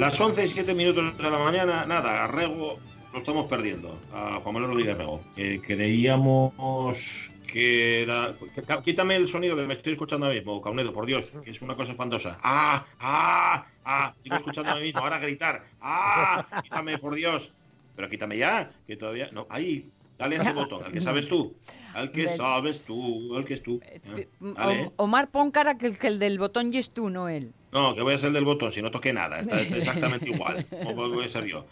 Las 11 y 7 minutos de la mañana, nada, Rego lo estamos perdiendo, a Juan Manuel Rodríguez Rego. Que creíamos que era. Quítame el sonido que me estoy escuchando ahora mismo, Caunedo, por Dios, que es una cosa espantosa. ¡Ah! ¡Ah! ¡Ah! Sigo escuchando a mí mismo, ahora gritar. ¡Ah! Quítame, por Dios. Pero quítame ya, que todavía. No, ahí, Dale a ese botón, al que sabes tú. Al que sabes tú, al que es tú. Eh, Omar, pon cara que, el del botón y es tú, no él. No, que voy a ser del botón, si no toqué nada. Está exactamente igual. ¿Cómo voy a ser yo?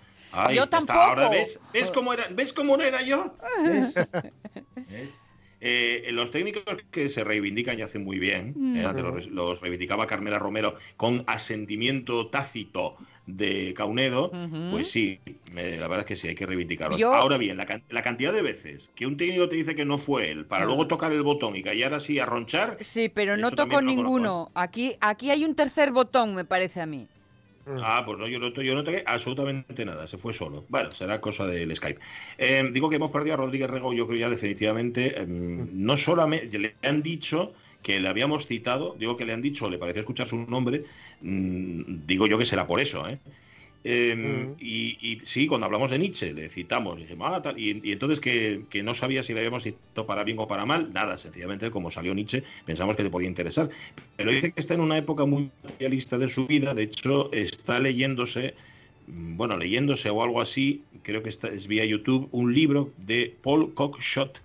yo tampoco. ahora ves, ¿ves cómo era, ¿ves cómo no era yo? Eh, los técnicos que se reivindican y hacen muy bien, mm. eh, los, los, reivindicaba Carmela Romero con asentimiento tácito de Caunedo, pues sí, la verdad es que sí, hay que reivindicarlo. Ahora bien, la, cantidad de veces que un técnico te dice que no fue él, para luego tocar el botón y callar así a ronchar. Sí, pero no tocó ninguno. Aquí, aquí hay un tercer botón, me parece a mí. Ah, pues no, yo no, yo no toqué absolutamente nada, se fue solo. Bueno, será cosa del Skype. Eh, digo que hemos perdido a Rodríguez Rego, yo creo ya definitivamente, em, no solamente le han dicho que le habíamos citado, digo que le han dicho, le pareció escuchar su nombre, mm, digo yo que será por eso, ¿eh? Em, mm. y, sí, cuando hablamos de Nietzsche, le citamos, ah, y, entonces que, no sabía si le habíamos citado para bien o para mal, nada, sencillamente como salió Nietzsche, pensamos que te podía interesar. Pero dice que está en una época muy materialista de su vida, de hecho está leyéndose, mm, bueno, leyéndose o algo así, creo que está, es vía YouTube, un libro de Paul Cockshott,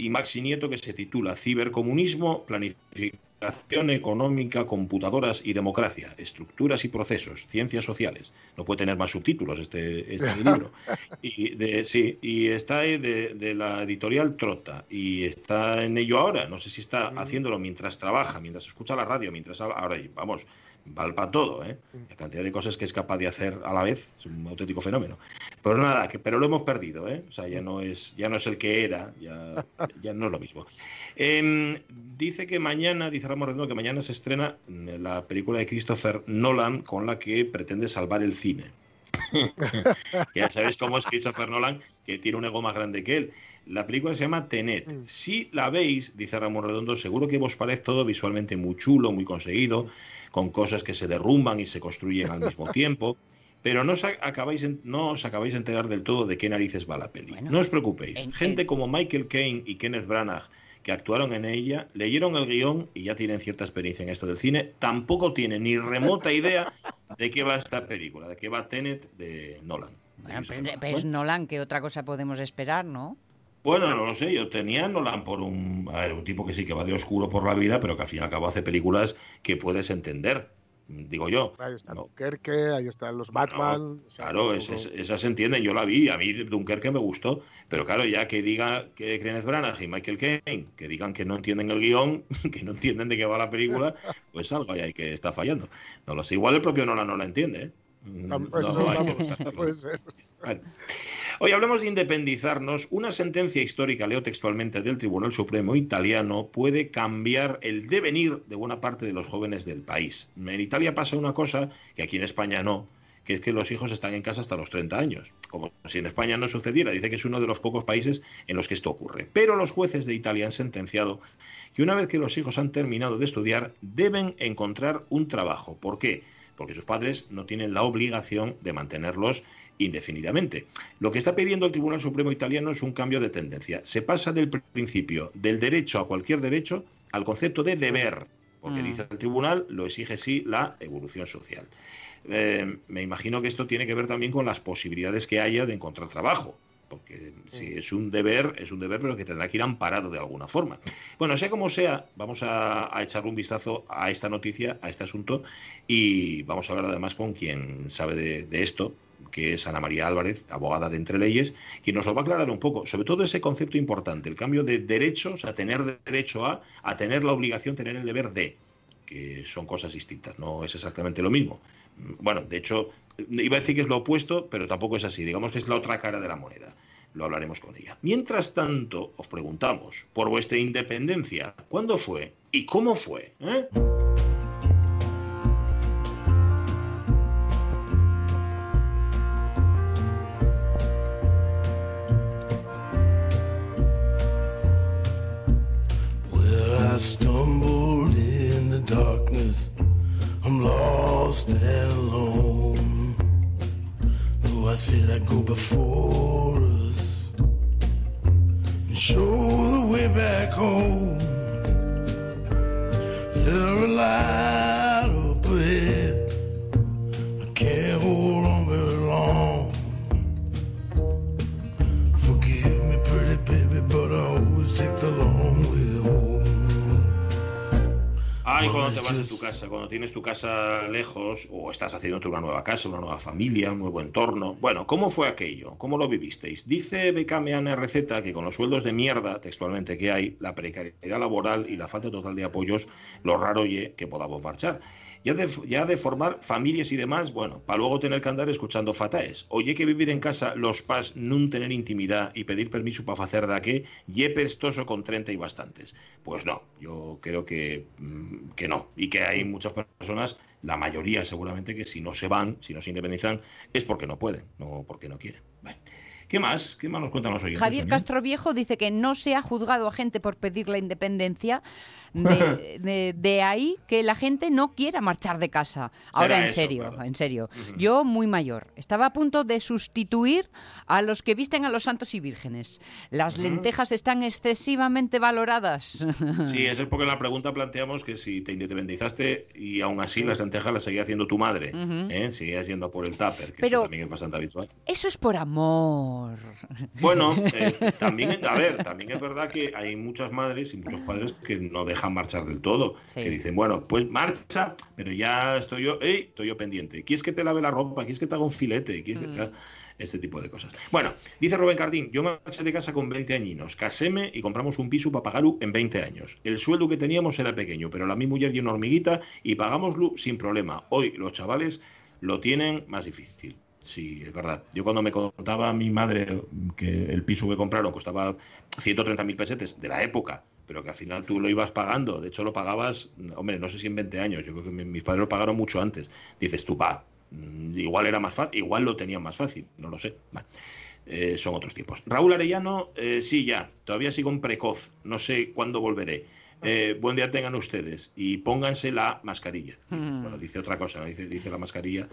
y Maxi Nieto que se titula Cibercomunismo, Planificación Económica, Computadoras y Democracia, Estructuras y Procesos, Ciencias Sociales. No puede tener más subtítulos este, este libro. Y, de, sí, y está de, de, la editorial Trota y está en ello ahora. No sé si está haciéndolo mientras trabaja, mientras escucha la radio, mientras ahora, vamos, vale para todo, ¿eh? La cantidad de cosas que es capaz de hacer a la vez es un auténtico fenómeno. Pero nada, que, pero lo hemos perdido, ¿eh? O sea, ya no es, ya no es el que era, ya, ya no es lo mismo. Em, dice que mañana, dice Ramos Redondo, que mañana se estrena la película de Christopher Nolan con la que pretende salvar el cine. ya sabéis cómo es Christopher Nolan, que tiene un ego más grande que él. La película se llama Tenet. Mm. Si la veis, dice Ramón Redondo, seguro que os parece todo visualmente muy chulo, muy conseguido con cosas que se derrumban y se construyen al mismo tiempo. Pero no os, acabáis, no os acabáis de enterar del todo de qué narices va la peli. no os preocupéis. Gente como Michael Caine y Kenneth Branagh, que actuaron en ella, leyeron el guion y ya tienen cierta experiencia en esto del cine, tampoco tienen ni remota idea de qué va esta película, de qué va Tenet de Nolan. pues, Nolan, ¿qué otra cosa podemos esperar, no? Bueno, no lo sé, yo tenía Nolan por un, a ver, un tipo que sí que va de oscuro por la vida, pero que al fin y al cabo hace películas que puedes entender, digo yo. Ahí está Dunkerque, ahí están los Batman. claro, esas se entienden, yo la vi, a mí Dunkerque me gustó, pero claro, ya que diga que Kenneth Branagh y Michael Caine, que digan que no entienden el guion, que no entienden de qué va la película, pues algo ahí hay que está fallando. No lo sé, igual el propio Nolan no la entiende, ¿eh? Hoy hablamos de independizarnos. Una sentencia histórica, leo textualmente, del Tribunal Supremo italiano puede cambiar el devenir de buena parte de los jóvenes del país. En Italia pasa una cosa que aquí en España no, que es que los hijos están en casa hasta los 30 años. Como si en España no sucediera. Dice que es uno de los pocos países en los que esto ocurre. Pero los jueces de Italia han sentenciado que una vez que los hijos han terminado de estudiar, deben encontrar un trabajo. ¿Por qué? Porque sus padres no tienen la obligación de mantenerlos indefinidamente. Lo que está pidiendo el Tribunal Supremo italiano es un cambio de tendencia. Se pasa del principio del derecho a cualquier derecho al concepto de deber, porque mm. dice el tribunal, lo exige sí la evolución social. Eh, me imagino que esto tiene que ver también con las posibilidades que haya de encontrar trabajo porque si es un deber, es un deber, pero que tendrá que ir amparado de alguna forma. Bueno, sea como sea, vamos a, echar un vistazo a esta noticia, a este asunto, y vamos a hablar además con quien sabe de, esto, que es Ana María Álvarez, abogada de Entre Leyes, y nos lo va a aclarar un poco, sobre todo ese concepto importante, el cambio de derechos a tener derecho a, a tener la obligación, tener el deber de, que son cosas distintas, no es exactamente lo mismo. Bueno, de hecho, iba a decir que es lo opuesto, pero tampoco es así. Digamos que es la otra cara de la moneda. Lo hablaremos con ella. Mientras tanto, os preguntamos por vuestra independencia. ¿Cuándo fue? ¿Y cómo fue? ¿Eh? stumbled in the darkness. I'm lost and alone. I said I'd go before us and show the way back home. There a Ay, cuando te vas de tu casa, cuando tienes tu casa lejos o estás haciéndote una nueva casa, una nueva familia, un nuevo entorno. Bueno, ¿cómo fue aquello? ¿Cómo lo vivisteis? Dice Becameana Receta que con los sueldos de mierda, textualmente, que hay, la precariedad laboral y la falta total de apoyos, lo raro ye que podamos marchar. Ya de, ya de formar familias y demás, bueno, para luego tener que andar escuchando fataes. Oye que vivir en casa los pas nun tener intimidad y pedir permiso para hacer da que, ye prestoso con 30 y bastantes. Pues no, yo creo que, mm, que no. Y que hay muchas personas, la mayoría seguramente, que si no se van, si no se independizan, es porque no pueden, no porque no quieren. Vale. ¿Qué más? ¿Qué más nos cuentan los oyentes? Javier Castroviejo dice que no se ha juzgado a gente por pedir la independencia. De, de, de ahí que la gente no quiera marchar de casa. Ahora, en eso, serio, claro. en serio. Yo, muy mayor, estaba a punto de sustituir a los que visten a los santos y vírgenes. Las lentejas están excesivamente valoradas. Sí, eso es porque en la pregunta planteamos que si te independizaste y aún así las lentejas las seguía haciendo tu madre. ¿eh? seguías yendo por el tupper, que Pero- eso también es bastante habitual. Eso es por amor. Bueno, eh, también, a ver, también es verdad que hay muchas madres y muchos padres que no dejan marchar del todo, Sí. que dicen, bueno, pues marcha, pero ya estoy yo, estoy yo pendiente. ¿Quieres que te lave la ropa? ¿Quieres que te haga un filete? ¿Quieres que te Mm. haga-?" Este tipo de cosas. Bueno, dice Rubén Cardín, yo marché de casa con 20 añinos, caséme y compramos un piso para pagarlo en 20 años. El sueldo que teníamos era pequeño, pero la mi mujer y una hormiguita y pagámoslo sin problema. Hoy los chavales lo tienen más difícil. Sí, es verdad. Yo cuando me contaba mi madre que el piso que compraron costaba 130.000 pesetes de la época, pero que al final tú lo ibas pagando, de hecho lo pagabas, hombre, no sé si en 20 años, yo creo que mi- mis padres lo pagaron mucho antes. Dices tú, va, mm, igual era más fácil, igual lo tenían más fácil, no lo sé. Eh, son otros tiempos. Raúl Arellano, eh, sí, ya, todavía sigo en precoz, no sé cuándo volveré. Eh, buen día tengan ustedes y pónganse la mascarilla. Dice- Mm. Bueno, dice otra cosa, dice la mascarilla,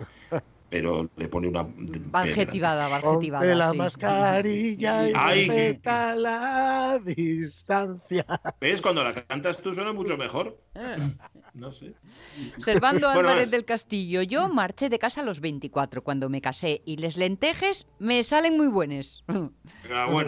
pero le pone una... Va adjetivada, va adjetivada. Ponte la sí. mascarilla y Ay, que- respeta la distancia. ¿Ves? Cuando la cantas tú suena mucho mejor. No sé. Servando Bueno, Álvarez del Castillo, yo marché de casa a los 24 cuando me casé y les lentejes me salen muy buenas. Enhorabuena.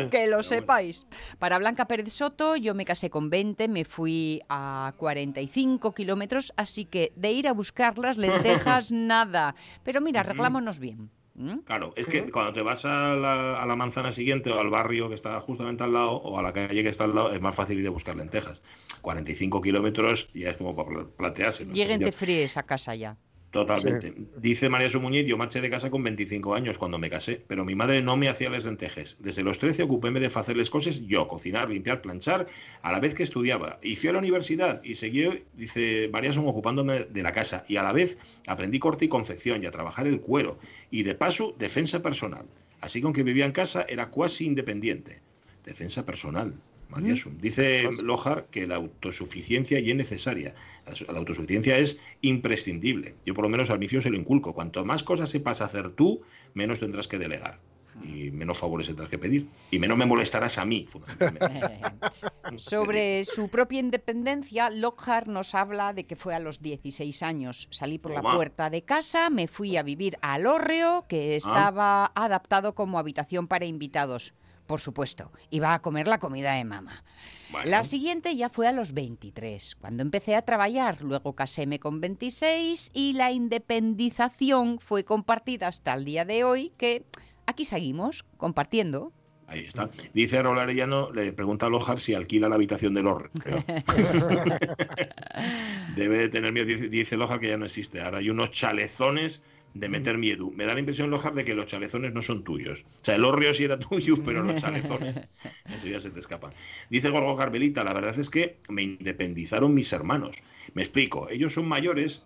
Que lo Enhorabuena. sepáis. Para Blanca Pérez Soto, yo me casé con 20, me fui a 45 kilómetros, así que de ir a buscar las lentejas, nada. Pero mira, arreglámonos bien. ¿Mm? Claro, es que cuando te vas a la, a la manzana siguiente o al barrio que está justamente al lado o a la calle que está al lado, es más fácil ir a buscar lentejas. 45 kilómetros ya es como para pla- plantearse. Lleguen de frío esa casa ya. Totalmente. Dice María Sumuñiz, yo marché de casa con 25 años cuando me casé, pero mi madre no me hacía las lentejes. Desde los 13 ocupéme de hacerles cosas yo, cocinar, limpiar, planchar, a la vez que estudiaba. Y fui a la universidad y seguí, dice María Son, ocupándome de la casa. Y a la vez aprendí corte y confección y a trabajar el cuero. Y de paso, defensa personal. Así que aunque vivía en casa, era cuasi independiente. Defensa personal. María Sum. Dice Lojar que la autosuficiencia ya es necesaria. La su- la autosuficiencia es imprescindible. Yo por lo menos al inicio se lo inculco. Cuanto más cosas sepas hacer tú, menos tendrás que delegar. Y menos favores tendrás que pedir. Y menos me molestarás a mí, fundamentalmente. Sobre su propia independencia, Lockhart nos habla de que fue a los 16 años. Salí por la puerta de casa, me fui a vivir al hórreo, que estaba adaptado como habitación para invitados. Por supuesto, iba a comer la comida de mamá. Bueno. La siguiente ya fue a los 23, cuando empecé a trabajar. Luego caséme con 26 y la independización fue compartida hasta el día de hoy, que aquí seguimos compartiendo. Ahí está. Dice Raúl Arellano, le pregunta a Lojar si alquila la habitación del horror. Debe de tener miedo, dice Lojar que ya no existe. Ahora hay unos chalezones de meter miedo. Me da la impresión, Lojar, de que los chalezones no son tuyos. O sea, el horrio sí era tuyo, pero los chalezones, eso ya se te escapan. Dice Gorgo Carmelita, la verdad es que me independizaron mis hermanos. Me explico, ellos son mayores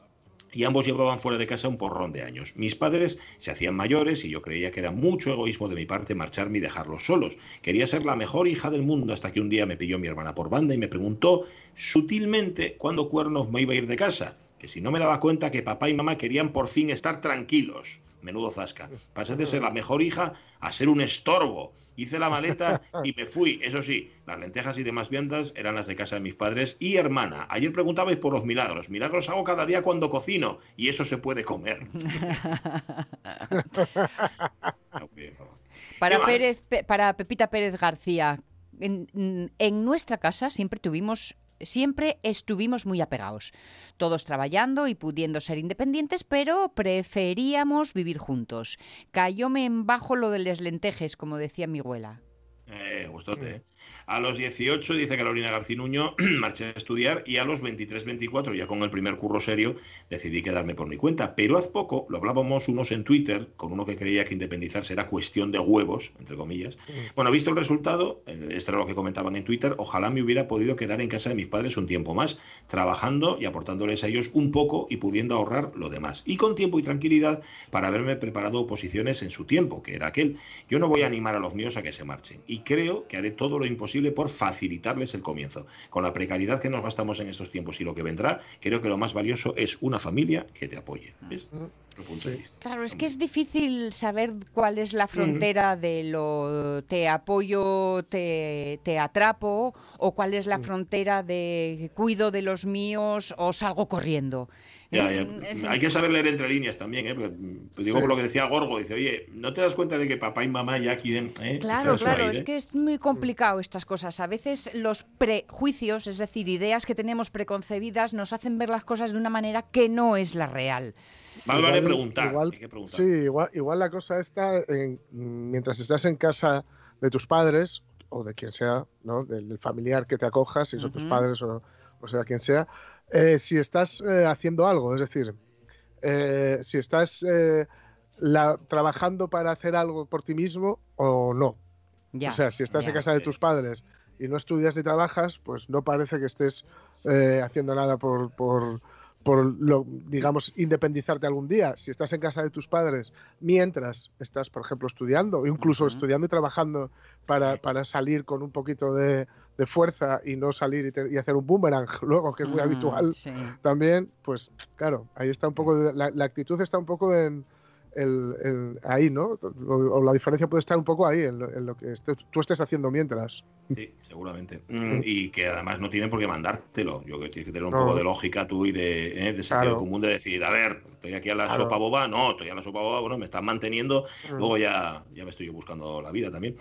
y ambos llevaban fuera de casa un porrón de años. Mis padres se hacían mayores y yo creía que era mucho egoísmo de mi parte marcharme y dejarlos solos. Quería ser la mejor hija del mundo hasta que un día me pilló mi hermana por banda y me preguntó sutilmente cuándo cuernos me iba a ir de casa que si no me daba cuenta que papá y mamá querían por fin estar tranquilos. Menudo zasca. Pasé de ser la mejor hija a ser un estorbo. Hice la maleta y me fui. Eso sí, las lentejas y demás viandas eran las de casa de mis padres y hermana. Ayer preguntabais por los milagros. Milagros hago cada día cuando cocino y eso se puede comer. Para? Pérez, para Pepita Pérez García, en, en nuestra casa siempre tuvimos siempre estuvimos muy apegados, todos trabajando y pudiendo ser independientes, pero preferíamos vivir juntos. Cayóme en bajo lo de les lentejes, como decía mi abuela. Eh, gustote, ¿eh? A los 18, dice Carolina Garcinuño, marché a estudiar y a los 23, 24, ya con el primer curro serio, decidí quedarme por mi cuenta. Pero hace poco lo hablábamos unos en Twitter, con uno que creía que independizarse era cuestión de huevos, entre comillas. Bueno, visto el resultado, eh, esto era lo que comentaban en Twitter, ojalá me hubiera podido quedar en casa de mis padres un tiempo más, trabajando y aportándoles a ellos un poco y pudiendo ahorrar lo demás. Y con tiempo y tranquilidad para haberme preparado oposiciones en su tiempo, que era aquel. Yo no voy a animar a los míos a que se marchen y creo que haré todo lo imposible por facilitarles el comienzo. Con la precariedad que nos gastamos en estos tiempos y lo que vendrá, creo que lo más valioso es una familia que te apoye. ¿Ves? Claro, es que es difícil saber cuál es la frontera de lo te apoyo, te, te atrapo, o cuál es la frontera de cuido de los míos o salgo corriendo. Ya, ya. Eh, Hay que saber leer entre líneas también, ¿eh? Porque, pues digo Sí. por lo que decía Gorgo, dice, oye, ¿no te das cuenta de que papá y mamá ya quieren... eh, Claro, claro, aire? es que es muy complicado estas cosas. A veces los prejuicios, es decir, ideas que tenemos preconcebidas, nos hacen ver las cosas de una manera que no es la real. Más vale preguntar, igual- hay que preguntar. Sí, igual, igual la cosa está en, mientras estás en casa de tus padres o de quien sea, ¿no? Del, familiar que te acojas, si son tus Ujú. padres o, o sea quien sea, eh, si estás eh, haciendo algo, es decir, eh, si estás eh, la- trabajando para hacer algo por ti mismo o no. Ya, o sea, si estás ya. en casa de tus padres y no estudias ni trabajas, pues no parece que estés haciendo nada por, por, por lo, digamos, independizarte algún día. Si estás en casa de tus padres mientras estás, por ejemplo, estudiando, incluso estudiando y trabajando para, para salir con un poquito de, de fuerza y no salir y, te- y hacer un boomerang luego, que es muy Mm, habitual sí. también, pues claro, ahí está un poco, de- la, la actitud está un poco en el, el- ahí, ¿no? O, o la diferencia puede estar un poco ahí, en lo, en lo que tú estés haciendo mientras. Sí, seguramente. Mm, y que además no tienen por qué mandártelo. Yo creo que tienes que tener un No. poco de lógica tú y de, eh, de sentido Claro. común de decir, a ver, estoy aquí a la Claro. sopa boba, no, estoy a la sopa boba, bueno, me están manteniendo, Mm. luego ya, ya me estoy buscando la vida también.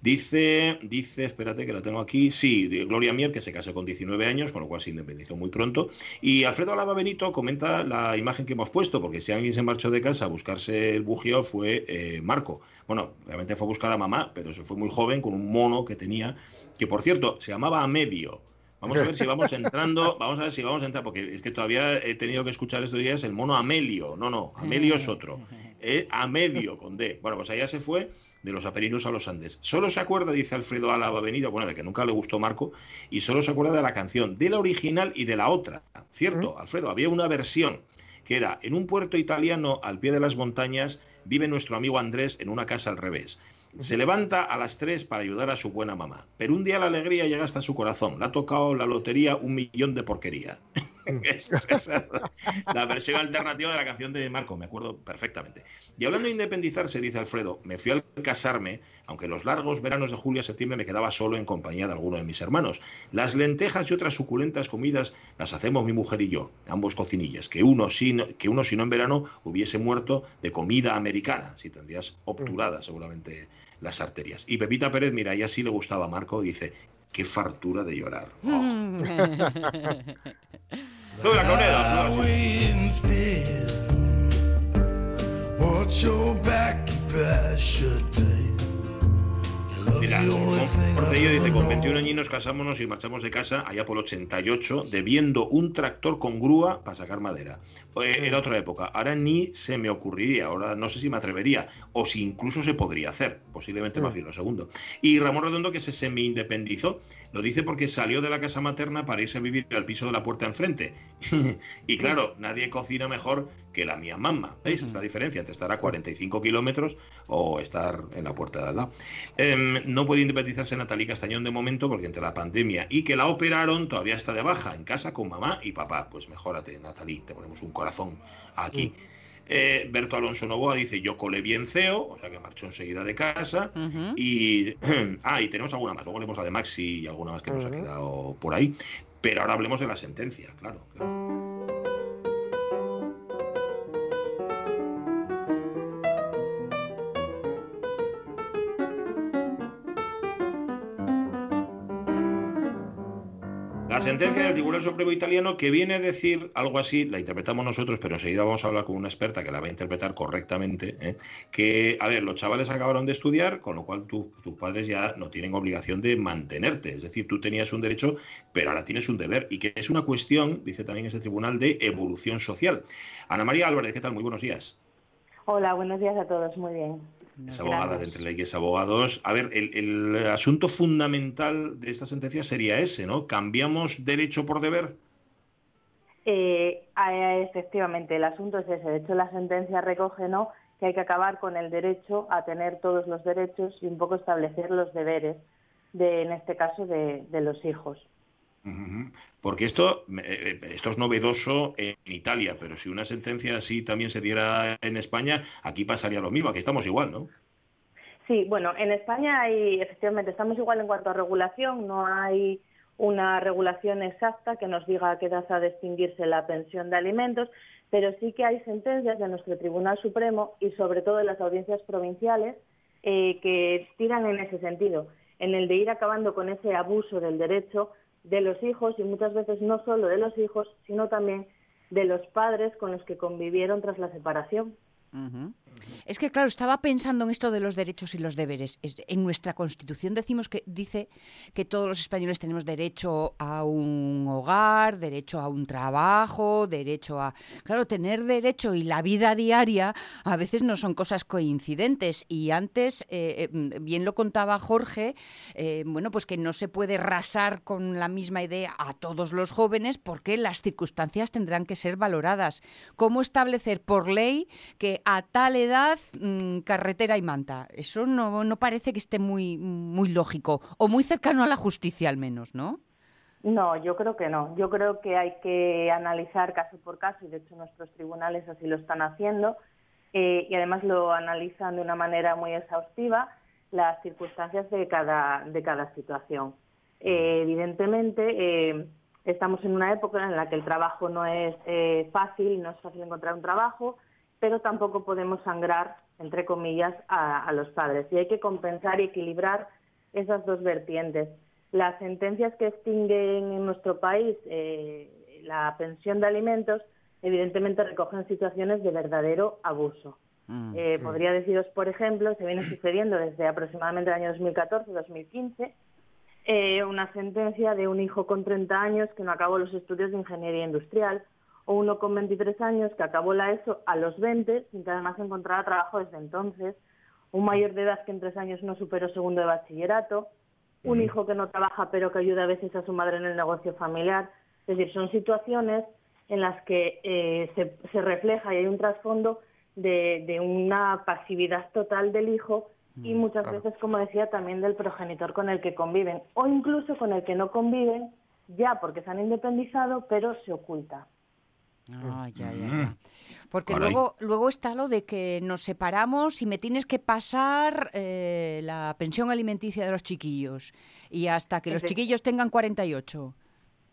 Dice, dice, espérate que lo tengo aquí, sí, de Gloria Mier, que se casó con 19 años, con lo cual se independizó muy pronto. Y Alfredo Alaba Benito comenta la imagen que hemos puesto, porque si alguien se marchó de casa a buscarse el bugio fue eh, Marco. Bueno, realmente fue a buscar a mamá, pero se fue muy joven con un mono que tenía, que por cierto, se llamaba Amedio. Vamos a ver si vamos entrando, vamos a ver si vamos a entrar, porque es que todavía he tenido que escuchar estos días el mono Amelio. No, no, Amelio es otro. Eh, Amedio con D. Bueno, pues allá se fue de los Apeninos a los Andes. Solo se acuerda, dice Alfredo Álava Benito, bueno, de que nunca le gustó Marco, y solo se acuerda de la canción, de la original y de la otra. Cierto, Alfredo, había una versión que era en un puerto italiano al pie de las montañas vive nuestro amigo Andrés en una casa al revés. Se levanta a las 3 para ayudar a su buena mamá, pero un día la alegría llega hasta su corazón. Le ha tocado la lotería un millón de porquería. Es la versión alternativa de la canción de Marco, me acuerdo perfectamente. Y hablando de independizarse, dice Alfredo, me fui al casarme, aunque los largos veranos de julio a septiembre me quedaba solo en compañía de alguno de mis hermanos. Las lentejas y otras suculentas comidas las hacemos mi mujer y yo, ambos cocinillas, que uno, si no, que uno si no en verano hubiese muerto de comida americana, si tendrías obturadas seguramente las arterias. Y Pepita Pérez, mira, y así le gustaba a Marco, dice, qué fartura de llorar. Oh. Sube la. Watch your back, you better should take. Mira, Porcello dice, con 21 años casámonos y marchamos de casa allá por el 88, debiendo un tractor con grúa para sacar madera. Era otra época, ahora ni se me ocurriría, ahora no sé si me atrevería, o si incluso se podría hacer, posiblemente más bien lo segundo. Y Ramón Redondo que se semi-independizó, lo dice porque salió de la casa materna para irse a vivir al piso de la puerta enfrente. y claro, nadie cocina mejor que la mía mamá. ¿Veis esta diferencia entre estar a 45 kilómetros o estar en la puerta de al lado? Em, no puede independizarse Natalie Castañón de momento porque entre la pandemia y que la operaron todavía está de baja en casa con mamá y papá. Pues mejórate, Natalie, te ponemos un corazón aquí. Eh, Berto Alonso Novoa dice yo colé bien CEO, o sea que marchó enseguida de casa. Y, ah, y tenemos alguna más. Luego leemos la de Maxi y alguna más que nos ha quedado por ahí. Pero ahora hablemos de la sentencia, claro. claro. Sentencia del Tribunal Supremo Italiano que viene a decir algo así, la interpretamos nosotros, pero enseguida vamos a hablar con una experta que la va a interpretar correctamente, ¿eh? que, a ver, los chavales acabaron de estudiar, con lo cual tu- tus padres ya no tienen obligación de mantenerte, es decir, tú tenías un derecho, pero ahora tienes un deber, y que es una cuestión, dice también este tribunal, de evolución social. Ana María Álvarez, ¿qué tal? Muy buenos días. Hola, buenos días a todos, muy bien. Es abogada de Entre Leyes Abogados. A ver, el, el asunto fundamental de esta sentencia sería ese, ¿no? ¿Cambiamos derecho por deber? Eh, eh, efectivamente, el asunto es ese. De hecho, la sentencia recoge ¿no? que hay que acabar con el derecho a tener todos los derechos y un poco establecer los deberes, de, en este caso, de, de los hijos. Porque esto, eh, esto es novedoso en Italia, pero si una sentencia así también se diera en España, aquí pasaría lo mismo, aquí estamos igual, ¿no? Sí, bueno, en España hay, efectivamente, estamos igual en cuanto a regulación, no hay una regulación exacta que nos diga a qué edad ha de extinguirse la pensión de alimentos, pero sí que hay sentencias de nuestro Tribunal Supremo y sobre todo de las audiencias provinciales eh, que tiran en ese sentido, en el de ir acabando con ese abuso del derecho de los hijos y muchas veces no solo de los hijos, sino también de los padres con los que convivieron tras la separación. Es que, claro, estaba pensando en esto de los derechos y los deberes. Es- En nuestra Constitución decimos que dice que todos los españoles tenemos derecho a un hogar, derecho a un trabajo, derecho a... Claro, tener derecho y la vida diaria a veces no son cosas coincidentes. Y antes, eh, eh, bien lo contaba Jorge, eh, bueno, pues que no se puede rasar con la misma idea a todos los jóvenes porque las circunstancias tendrán que ser valoradas. ¿Cómo establecer por ley que a tal edad mm, carretera y manta? Eso no, no parece que esté muy, muy lógico o muy cercano a la justicia al menos, ¿no? No, yo creo que no. Yo creo que hay que analizar caso por caso y de hecho nuestros tribunales así lo están haciendo eh, y además lo analizan de una manera muy exhaustiva las circunstancias de cada, de cada situación. Eh, evidentemente eh, estamos en una época en la que el trabajo no es fácil, no es fácil encontrar un trabajo, pero tampoco podemos sangrar, entre comillas, a, a los padres. Y hay que compensar y equilibrar esas dos vertientes. Las sentencias que extinguen en nuestro país eh, la pensión de alimentos, evidentemente recogen situaciones de verdadero abuso. Mm. Eh, podría deciros, por ejemplo, se viene sucediendo desde aproximadamente el año 2014-2015 eh, una sentencia de un hijo con 30 años que no acabó los estudios de ingeniería industrial o uno con 23 años que acabó la ESO a los 20 sin que además encontrara trabajo desde entonces, un mayor de edad que en tres años no superó segundo de bachillerato, un hijo que no trabaja pero que ayuda a veces a su madre en el negocio familiar. Es decir, son situaciones en las que eh, se, se refleja y hay un trasfondo de, de una pasividad total del hijo y muchas claro. veces, como decía, también del progenitor con el que conviven o incluso con el que no conviven ya porque se han independizado pero se oculta. Ah, ya, ya, ya. Porque Caray. luego, luego está lo de que nos separamos y me tienes que pasar eh, la pensión alimenticia de los chiquillos. Y hasta que los chiquillos tengan 48.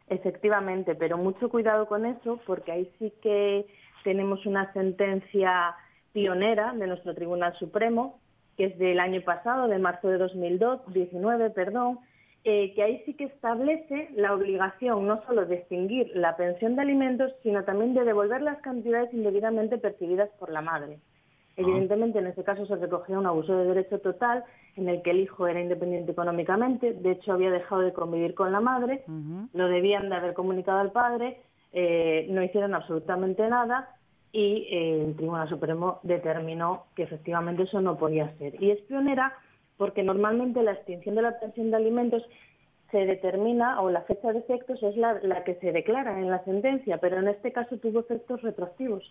Efectivamente, pero mucho cuidado con eso, porque ahí sí que tenemos una sentencia pionera de nuestro Tribunal Supremo, que es del año pasado, de marzo de 2019, perdón, eh, que ahí sí que establece la obligación no solo de extinguir la pensión de alimentos, sino también de devolver las cantidades indebidamente percibidas por la madre. Evidentemente, en este caso se recogía un abuso de derecho total en el que el hijo era independiente económicamente, de hecho había dejado de convivir con la madre, lo debían de haber comunicado al padre, eh, no hicieron absolutamente nada y eh, el Tribunal Supremo determinó que efectivamente eso no podía ser. Y es pionera porque normalmente la extinción de la pensión de alimentos se determina, o la fecha de efectos es la, que se declara en la sentencia, pero en este caso tuvo efectos retroactivos,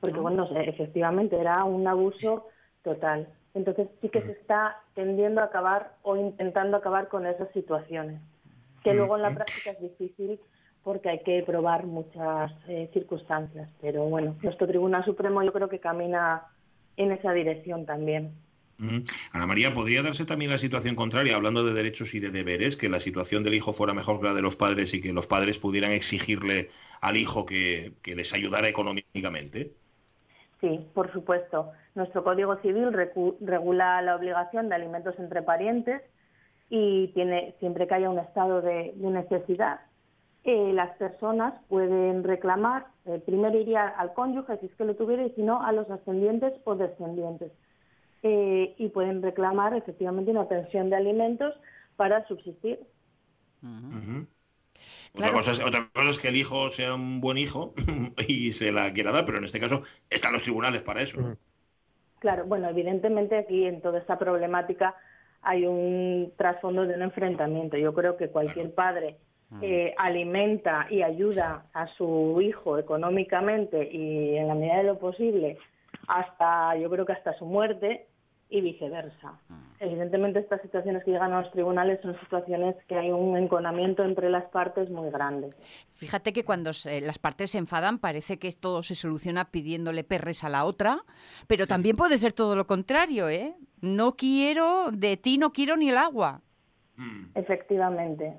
porque, ah. bueno, efectivamente era un abuso total. Entonces sí que se está tendiendo a acabar o intentando acabar con esas situaciones, que luego en la práctica es difícil porque hay que probar muchas eh, circunstancias. Pero bueno, nuestro Tribunal Supremo yo creo que camina en esa dirección también. Ana María, ¿podría darse también la situación contraria, hablando de derechos y de deberes, que la situación del hijo fuera mejor que la de los padres y que los padres pudieran exigirle al hijo que, les ayudara económicamente? Sí, por supuesto. Nuestro Código Civil regula la obligación de alimentos entre parientes y tiene siempre que haya un estado de, necesidad, eh, las personas pueden reclamar, eh, primero iría al cónyuge si es que lo tuviera y si no a los ascendientes o descendientes. Eh, y pueden reclamar efectivamente una pensión de alimentos para subsistir. otra, cosa es, que el hijo sea un buen hijo y se la quiera dar, pero en este caso están los tribunales para eso. Claro, bueno, evidentemente aquí en toda esta problemática hay un trasfondo de un enfrentamiento. Yo creo que cualquier padre eh, alimenta y ayuda a su hijo económicamente y en la medida de lo posible hasta, yo creo que hasta su muerte, y viceversa. Mm. Evidentemente estas situaciones que llegan a los tribunales son situaciones que hay un enconamiento entre las partes muy grande. Fíjate que cuando las partes se enfadan parece que todo se soluciona pidiéndole perres a la otra, pero también puede ser todo lo contrario, ¿eh? No quiero, de ti no quiero ni el agua. Mm. Efectivamente.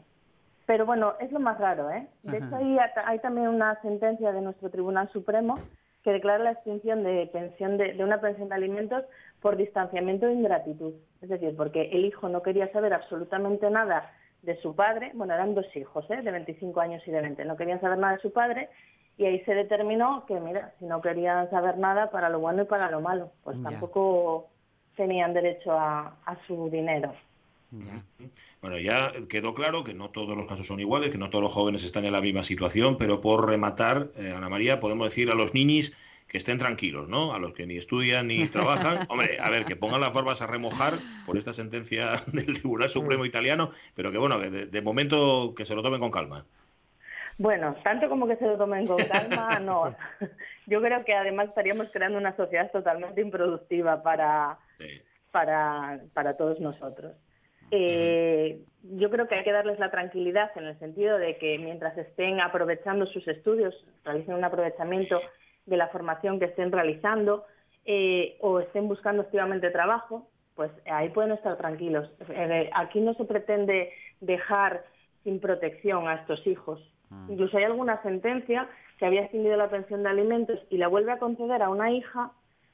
Pero bueno, es lo más raro, ¿eh? De hecho, hay, hay también una sentencia de nuestro Tribunal Supremo que declara la extinción de pensión de, una pensión de alimentos por distanciamiento e ingratitud. Es decir, porque el hijo no quería saber absolutamente nada de su padre, bueno, eran dos hijos, ¿eh? de 25 años y de 20, no querían saber nada de su padre y ahí se determinó que, mira, si no querían saber nada para lo bueno y para lo malo, pues tampoco tenían derecho a, su dinero. Bueno, ya quedó claro que no todos los casos son iguales, que no todos los jóvenes están en la misma situación, pero por rematar, eh, Ana María, podemos decir a los niños que estén tranquilos, ¿no? A los que ni estudian ni trabajan. Hombre, a ver, que pongan las barbas a remojar por esta sentencia del Tribunal Supremo italiano, pero que bueno, que de, momento que se lo tomen con calma. Bueno, tanto como que se lo tomen con calma, no. Yo creo que además estaríamos creando una sociedad totalmente improductiva para, para, para todos nosotros. Eh, yo creo que hay que darles la tranquilidad en el sentido de que mientras estén aprovechando sus estudios, realicen un aprovechamiento de la formación que estén realizando eh, o estén buscando activamente trabajo, pues ahí pueden estar tranquilos. Aquí no se pretende dejar sin protección a estos hijos. Mm. Incluso hay alguna sentencia que había extinguido la pensión de alimentos y la vuelve a conceder a una hija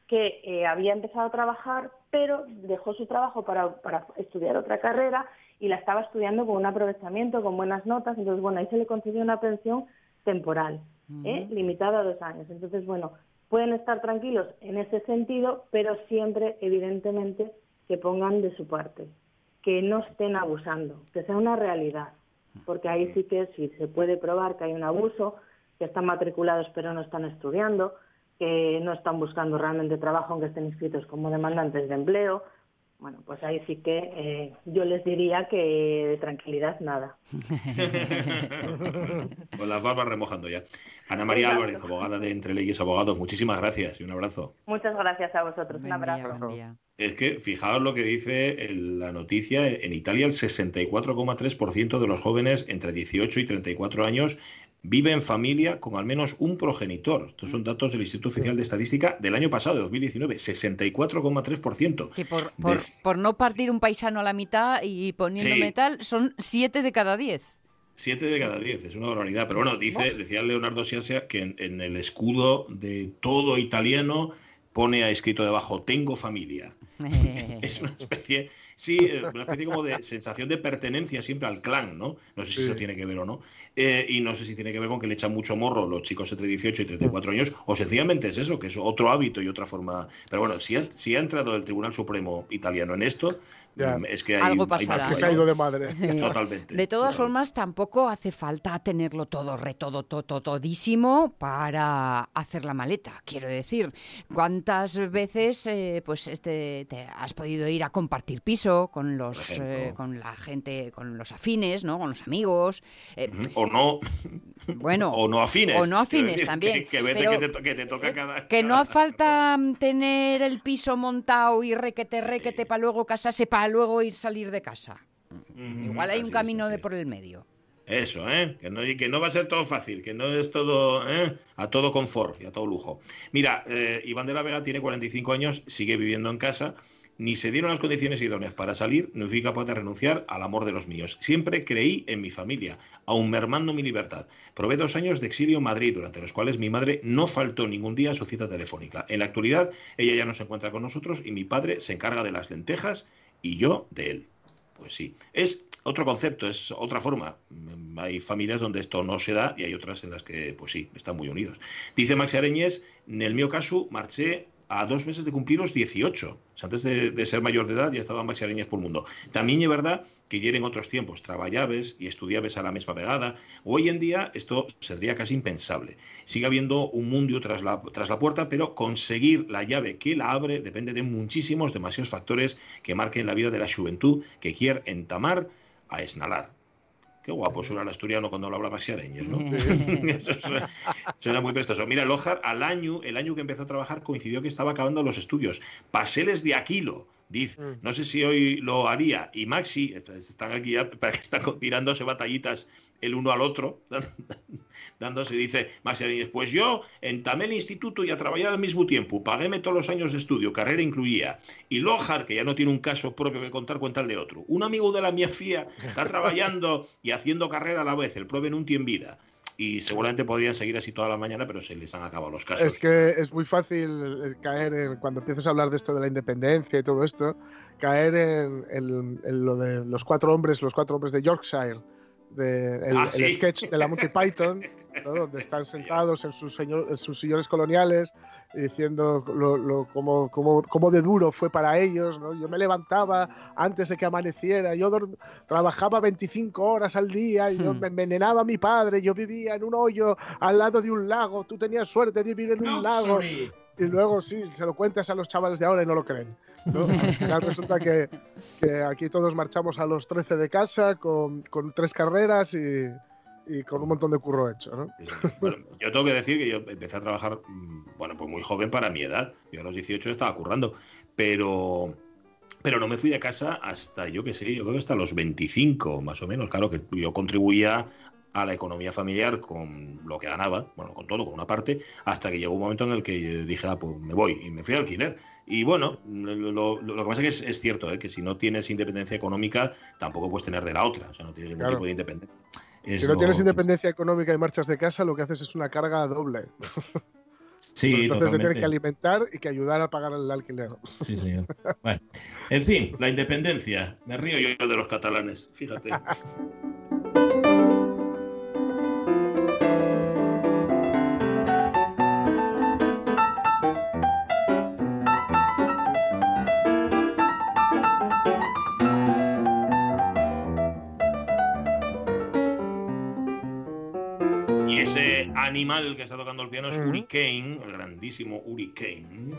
que eh, había empezado a trabajar, pero dejó su trabajo para, para, estudiar otra carrera y la estaba estudiando con un aprovechamiento, con buenas notas. Entonces, bueno, ahí se le concedió una pensión temporal. ¿eh? limitada a dos años. Entonces, bueno, pueden estar tranquilos en ese sentido, pero siempre, evidentemente, que pongan de su parte, que no estén abusando, que sea una realidad, porque ahí sí que sí se puede probar que hay un abuso, que están matriculados pero no están estudiando, que no están buscando realmente trabajo aunque estén inscritos como demandantes de empleo, bueno, pues ahí sí que eh, yo les diría que de tranquilidad nada. Con las barbas remojando ya. Ana María Álvarez, abogada de Entre Leyes Abogados, muchísimas gracias y un abrazo. Muchas gracias a vosotros, un abrazo. es que fijaos lo que dice la noticia, en Italia el 64,3% de los jóvenes entre 18 y 34 años vive en familia con al menos un progenitor. Estos son datos del Instituto Oficial de Estadística del año pasado, de 2019, 64,3%. Que por, por, no partir un paisano a la mitad y poniendo metal, son 7 de cada 10. 7 de cada 10, es una barbaridad. Pero bueno, dice, decía Leonardo Siasia que en, el escudo de todo italiano pone a escrito debajo, tengo familia. es una especie, sí, una especie como de sensación de pertenencia siempre al clan, ¿no? No sé si eso tiene que ver o no. Eh, y no sé si tiene que ver con que le echan mucho morro los chicos entre 18 y 34 años, o sencillamente es eso, que es otro hábito y otra forma. Pero bueno, si ha, si ha entrado el Tribunal Supremo italiano en esto, mm, es que hay, Algo hay pasará. más que se ha ido de madre. Totalmente. De todas Claro. formas, tampoco hace falta tenerlo todo retodo, todo, todísimo para hacer la maleta. Quiero decir, ¿cuántas veces eh, pues este, te has podido ir a compartir piso con los eh, con la gente, con los afines, ¿no? Con los amigos. Eh. O no, bueno, o no afines. o no afines decir, también, Que, que vete pero- que, te, to- que te toca cada. Que no hace falta tener el piso montado y requete, requete para luego casarse, para luego ir salir de casa. Ujú, Igual hay un camino de por el medio. Eso, ¿eh? Que no, y que no va a ser todo fácil, que no es todo ¿eh? a todo confort y a todo lujo. Mira, eh, Iván de la Vega tiene 45 años, sigue viviendo en casa, ni se dieron las condiciones idóneas para salir, no fui capaz de renunciar al amor de los míos. Siempre creí en mi familia, aun mermando mi libertad. Probé dos años de exilio en Madrid, durante los cuales mi madre no faltó ningún día a su cita telefónica. En la actualidad, ella ya no se encuentra con nosotros y mi padre se encarga de las lentejas y yo de él. Pues sí, es otro concepto, es otra forma. Mm, Hay familias donde esto no se da y hay otras en las que, pues sí, están muy unidos. Dice Maxi Areñez, en el mío caso, marché a dos meses de cumplir los 18. O sea, antes de, ser mayor de edad ya estaba Maxi Areñez por el mundo. También es verdad que ya en otros tiempos trabajaves y estudiaves a la misma vegada. Hoy en día esto sería casi impensable. Sigue habiendo un mundo tras la, tras la puerta, pero conseguir la llave que la abre depende de muchísimos, demasiados factores que marquen la vida de la juventud que quiere entamar a esnalar. Qué guapo suena el asturiano cuando lo habla Maxi Areñez, ¿no? Eso suena, suena muy prestoso. Mira, Lojar, al año, el año que empezó a trabajar coincidió que estaba acabando los estudios. Paseles de Aquilo, dice. Mm. No sé si hoy lo haría. Y Maxi, están aquí ya, para que están tirándose batallitas el uno al otro, dándose, dice Areñez, pues yo entamé el instituto y a trabajar al mismo tiempo, paguéme todos los años de estudio, carrera incluía. Y Lojar, que ya no tiene un caso propio que contar, cuenta el de otro. Un amigo de la mía fía está trabajando y haciendo carrera a la vez, el prove en un tiempo vida. Y seguramente podrían seguir así toda la mañana, pero se les han acabado los casos. Es que es muy fácil eh, caer cuando empiezas a hablar de esto de la independencia y todo esto, caer en- en lo de los cuatro hombres, los cuatro hombres de Yorkshire, de, el, Ah, el sketch de la Monty Python, ¿no? donde están sentados en sus, señor- en sus sillones coloniales y diciendo lo, lo- cómo, cómo- cómo de duro fue para ellos. ¿no? Yo me levantaba antes de que amaneciera, yo trabajaba 25 horas al día, y yo Hmm. me envenenaba a mi padre, yo vivía en un hoyo al lado de un lago, tú tenías suerte de vivir en un lago. Y luego sí, se lo cuentas a los chavales de ahora y no lo creen. ¿no? Al final resulta que, que aquí todos marchamos a los 13 de casa con, con tres carreras y, y con un montón de curro hecho. ¿no? Bueno, yo tengo que decir que yo empecé a trabajar, mm, bueno, pues muy joven para mi edad. Yo a los 18 estaba currando, pero, pero no me fui de casa hasta, yo qué sé, yo creo que hasta los 25, más o menos. Claro que yo contribuía a la economía familiar con lo que ganaba, bueno, con todo, con una parte, hasta que llegó un momento en el que dije, ah, pues me voy, y me fui a alquiler. Y bueno, lo, lo- lo que pasa es que es, es cierto, ¿eh? que si no tienes independencia económica, tampoco puedes tener de la otra, o sea, no tienes ningún Claro. tipo de independencia. Es Si no lo- tienes independencia económica y marchas de casa, lo que haces es una carga doble. Sí, Entonces tienes que alimentar y que ayudar a pagar el alquiler. Sí, señor. Bueno, en fin, la independencia. Me río yo de los catalanes, fíjate. animal que está tocando el piano es Ujú. Hurricane, el grandísimo Hurricane. Bueno,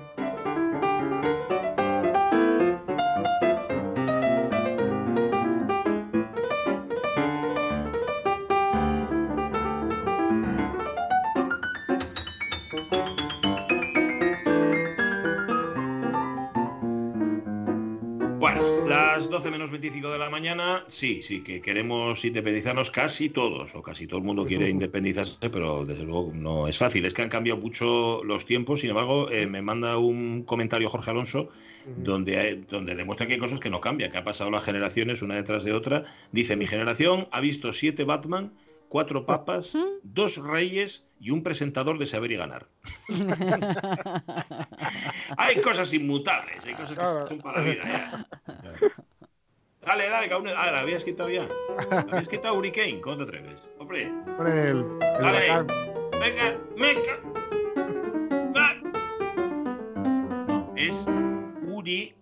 sí, sí, que queremos independizarnos casi todos, o casi todo el mundo quiere independizarse, pero desde luego no es fácil. Es que han cambiado mucho los tiempos. Sin embargo, eh, me manda un comentario Jorge Alonso donde, hay- donde demuestra que hay cosas que no cambian, que ha pasado las generaciones una detrás de otra. Dice, mi generación ha visto siete Batman, cuatro papas, dos reyes y un presentador de saber y ganar. Hay cosas inmutables, hay cosas que son para la vida ya. Dale, dale, que aún. Ah, la habías quitado ya. La habías quitado Hurricane, ¿cómo te atreves? Hombre, Con el, el Dale. huracán. venga, meca. Ah. Es Uri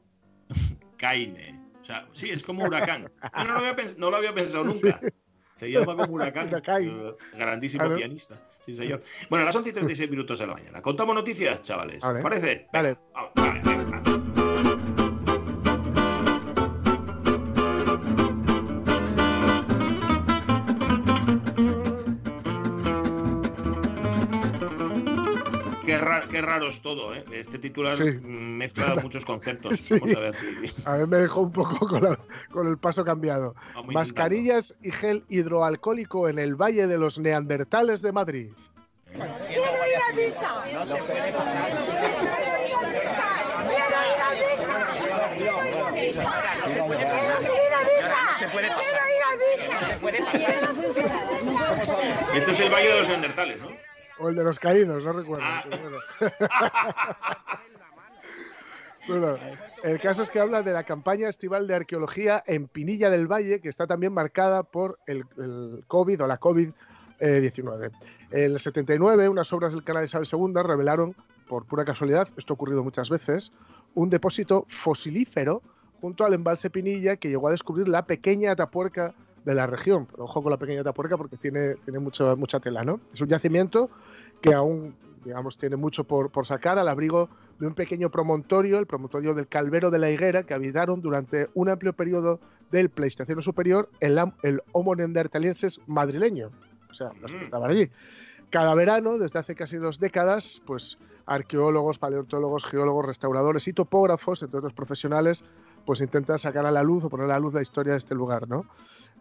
Kaine. O sea, sí, es como huracán. No, no lo había, pens- no lo había pensado nunca. Se llama como huracán. Eh, Grandísimo Claro. pianista. Sí, señor. Bueno, a las 11 y 36 minutos de la mañana. Contamos noticias, chavales. Vale. ¿Os parece? Dale. Vamos, vale, Qué, ra- qué raro es todo, ¿eh? Este titular Sí. mm, mezcla muchos conceptos. Sí. Vamos a ver. A me dejó un poco con, la- con el paso cambiado. Vamos Mascarillas y gel hidroalcohólico en el Valle de los Neandertales de Madrid. intentando. Este es el Valle de los Neandertales, ¿no? O el de los caídos, no recuerdo. Ah. Bueno, el caso es que habla de la campaña estival de arqueología en Pinilla del Valle, que está también marcada por el, el COVID o la COVID-19. En el 79, unas obras del canal Isabel II revelaron, por pura casualidad, esto ha ocurrido muchas veces, un depósito fosilífero junto al embalse Pinilla que llegó a descubrir la pequeña atapuerca de la región. Pero ojo con la pequeña atapuerca porque tiene, tiene mucha, mucha tela, ¿no? Es un yacimiento que aún, digamos, tiene mucho por, por sacar al abrigo de un pequeño promontorio, el promontorio del Calvero de la Higuera, que habitaron durante un amplio periodo del Pleistoceno superior el, el Homo neanderthalensis madrileño, o sea, los que Mm. estaban allí. Cada verano, desde hace casi dos décadas, pues arqueólogos, paleontólogos, geólogos, restauradores y topógrafos, entre otros profesionales, pues intentan sacar a la luz o poner a la luz la historia de este lugar, ¿no?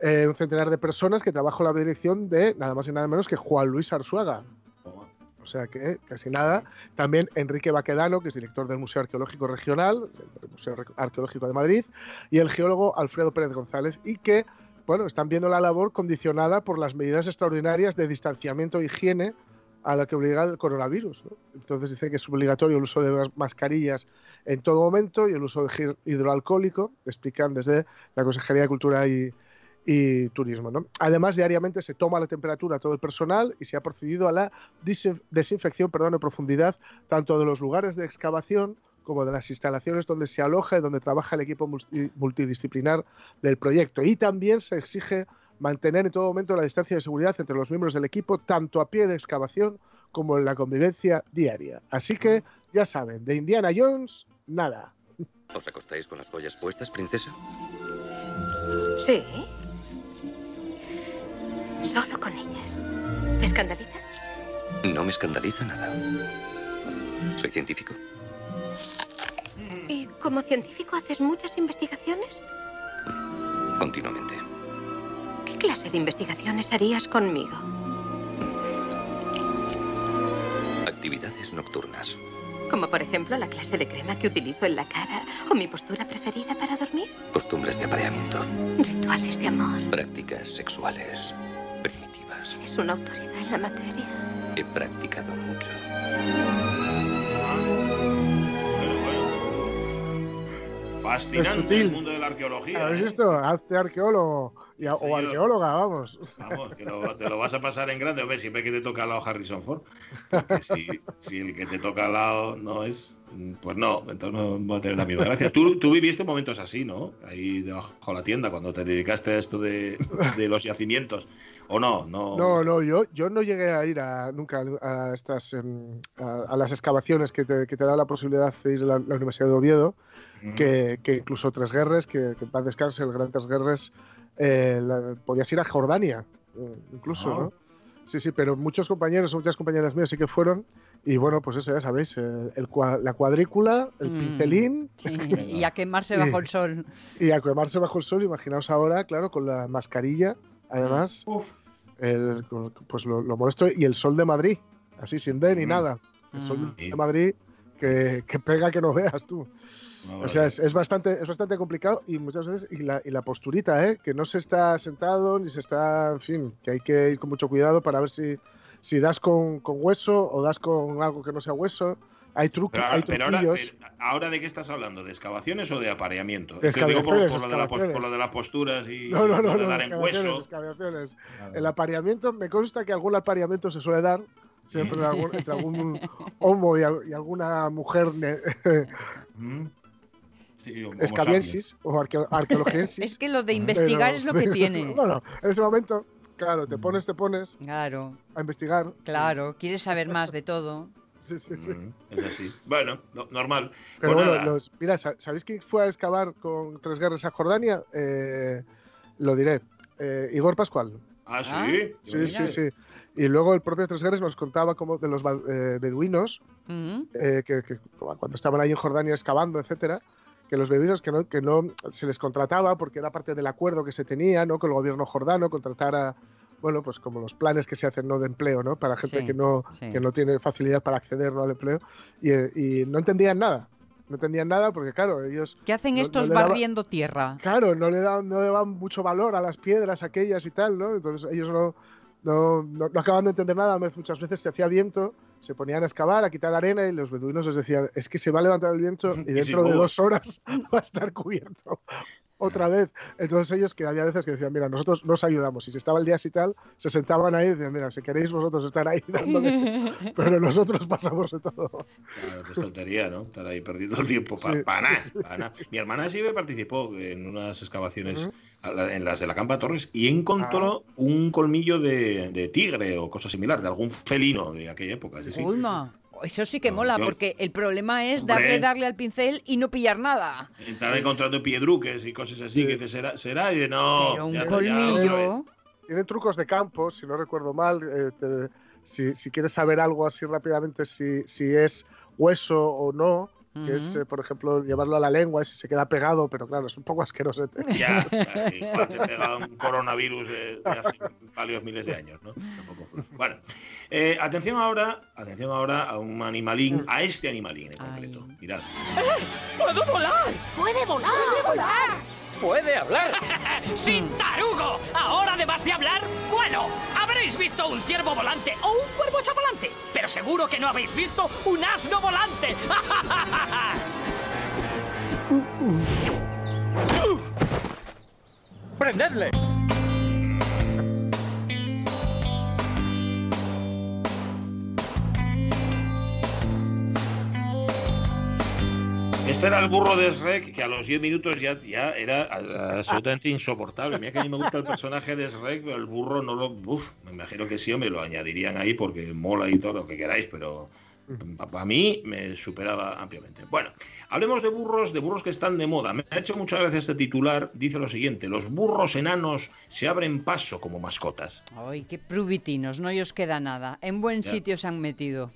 Eh, un centenar de personas que trabajan la dirección de nada más y nada menos que Juan Luis Arzuaga, o sea que casi nada. También Enrique Baquedano, que es director del Museo Arqueológico Regional, el Museo Arqueológico de Madrid, y el geólogo Alfredo Pérez González, y que, bueno, están viendo la labor condicionada por las medidas extraordinarias de distanciamiento e higiene a la que obliga el coronavirus. Entonces dicen que es obligatorio el uso de las mascarillas en todo momento y el uso de hidroalcohólico, explican desde la Consejería de Cultura y, y Turismo. ¿no? Además, diariamente se toma la temperatura a todo el personal y se ha procedido a la desinfección perdón, en profundidad tanto de los lugares de excavación como de las instalaciones donde se aloja y donde trabaja el equipo multi- multidisciplinar del proyecto. Y también se exige mantener en todo momento la distancia de seguridad entre los miembros del equipo, tanto a pie de excavación como en la convivencia diaria. Así que, ya saben, de Indiana Jones, nada. ¿Os acostáis con las joyas puestas, princesa? Sí. Solo con ellas. ¿Te escandaliza? No me escandaliza nada. Soy científico. ¿Y como científico haces muchas investigaciones? Continuamente. ¿Qué clase de investigaciones harías conmigo? Actividades nocturnas. Como por ejemplo la clase de crema que utilizo en la cara o mi postura preferida para dormir. Costumbres de apareamiento. Rituales de amor. Prácticas sexuales primitivas. Es una autoridad en la materia. He practicado mucho. Fascinante el mundo de la arqueología. ¿Habéis ¿eh? visto? Hazte arqueólogo y a- o arqueóloga, vamos. Vamos, que lo- te lo vas a pasar en grande. A ver, siempre que te toca al lado Harrison Ford. Porque si, si el que te toca al lado no es, pues no, entonces no va a tener la misma gracia. Tú, tú viviste momentos así, ¿no? Ahí debajo de la tienda, cuando te dedicaste a esto de, de los yacimientos. ¿O no? No, No, no, yo, yo no llegué a ir a, nunca a estas em, a, a las excavaciones que te, que te da la posibilidad de ir a la, la Universidad de Oviedo, Mm. que, que incluso Tres Guerres, que, que en paz descanse, el gran Tres Guerres, eh, la- podías ir a Jordania, eh, incluso, Ah. ¿no? Sí, sí, pero muchos compañeros, muchas compañeras mías sí que fueron, y bueno, pues eso ya sabéis, eh, el cua- la cuadrícula, el Mm. pincelín, Sí, y a quemarse bajo el sol. y a quemarse bajo el sol, imaginaos ahora, claro, con la mascarilla, además, Uf. el- pues lo, lo molesto, y el sol de Madrid, así sin ver ni Mm. nada. El sol Mm. de Madrid que, que pega que no veas tú. No, O sea, es, es bastante, es bastante complicado y muchas veces, y la, y la posturita, ¿eh? que no se está sentado ni se está, en fin, que hay que ir con mucho cuidado para ver si, si das con, con hueso o das con algo que no sea hueso. hay, trucos, Pero, hay pero ahora, truquillos. pero ahora de qué estás hablando, ¿de excavaciones o de apareamiento? De Es que digo por, por lo de la por lo de las posturas y No, no, no, no, dar en hueso. excavaciones. El apareamiento, me consta que algún apareamiento se suele dar siempre entre algún homo y, al- y alguna mujer ne-. Sí, escabiensis o arqueo- arqueologiensis. Es que lo de investigar Pero- es lo que tiene. bueno, en ese momento, claro, te pones, te pones Claro, a investigar. claro. Quieres saber más de todo. Sí, sí, sí. Mm, Es así. Bueno, no- normal. Pero Pues bueno, nada. los- mira, sa- ¿sabéis quién fue a excavar con tres guerras a Jordania? Eh, lo diré. Eh, Igor Pascual. Ah, sí. Ah, Sí, sí, sí. Y luego el propio Tres Guerras nos contaba como de los eh, beduinos eh, que, que cuando estaban ahí en Jordania excavando, etcétera, que los beduinos que no, que no se les contrataba porque era parte del acuerdo que se tenía, ¿no? Con el gobierno jordano contratara, bueno, pues como los planes que se hacen, ¿no? De empleo, ¿no? Para gente Sí, que no sí. que no tiene facilidad para acceder ¿no? al empleo y, eh, y no entendían nada, no entendían nada porque claro ellos ¿Qué hacen No- no estos daba- barriendo tierra? Claro, no le daban, no le daban mucho valor a las piedras aquellas y tal, ¿no? Entonces ellos no, no, no, no acaban de entender nada. Muchas veces se hacía viento, se ponían a excavar, a quitar arena y los beduinos les decían, es que se va a levantar el viento y Y dentro de dos horas va a estar cubierto. Otra vez. Entonces ellos, que había veces que decían, mira, nosotros nos ayudamos. Y si estaba el día así tal, se sentaban ahí y decían, mira, si queréis vosotros estar ahí dándole, pero nosotros pasamos de todo. Claro, que es tontería, ¿no? Estar ahí perdiendo el tiempo para Sí, nada, sí. pa' nada. Mi hermana sí me participó en unas excavaciones, a la- en las de la Campa Torres, y encontró Ah. un colmillo de, de tigre o cosa similar, de algún felino de aquella época. Sí. Eso sí que No, mola, porque el problema es Hombre. darle, darle al pincel y no pillar nada. Estaba encontrando piedruques y cosas así, Sí. que ¿será? ¿Será? Y de, no, Pero un ya está, ya, otra vez". colmillo. Tienen trucos de campo, si no recuerdo mal. eh, te- si, si quieres saber algo así rápidamente, si, si es hueso o no, que es, eh, por ejemplo, llevarlo a la lengua y si se queda pegado, pero claro, es un poco asqueroso. Ya, ya, igual te pega un coronavirus de, de hace varios miles de años, ¿no? Tampoco. Bueno, eh, atención ahora, atención ahora a un animalín, a este animalín en Ay. concreto. Mirad. ¡Puedo volar! ¡Puede volar! ¡Puede volar! ¡Puede hablar! ¡Sin tarugo! Ahora, además de hablar, vuelo. Habréis visto un ciervo volante o un cuervo chavolante, pero seguro que no habéis visto un asno volante. ¡Prendedle! Este era el burro de Shrek, que a los 10 minutos ya, ya era absolutamente insoportable. Mira que a mí me gusta el personaje de Shrek, pero el burro no lo. Uf, me imagino que sí, me lo añadirían ahí porque mola y todo lo que queráis, pero para mí me superaba ampliamente. Bueno, hablemos de burros, de burros que están de moda. Me ha hecho mucha gracia este titular. Dice lo siguiente: los burros enanos se abren paso como mascotas. Ay, qué prubitinos, no os queda nada. En buen Ya. sitio se han metido.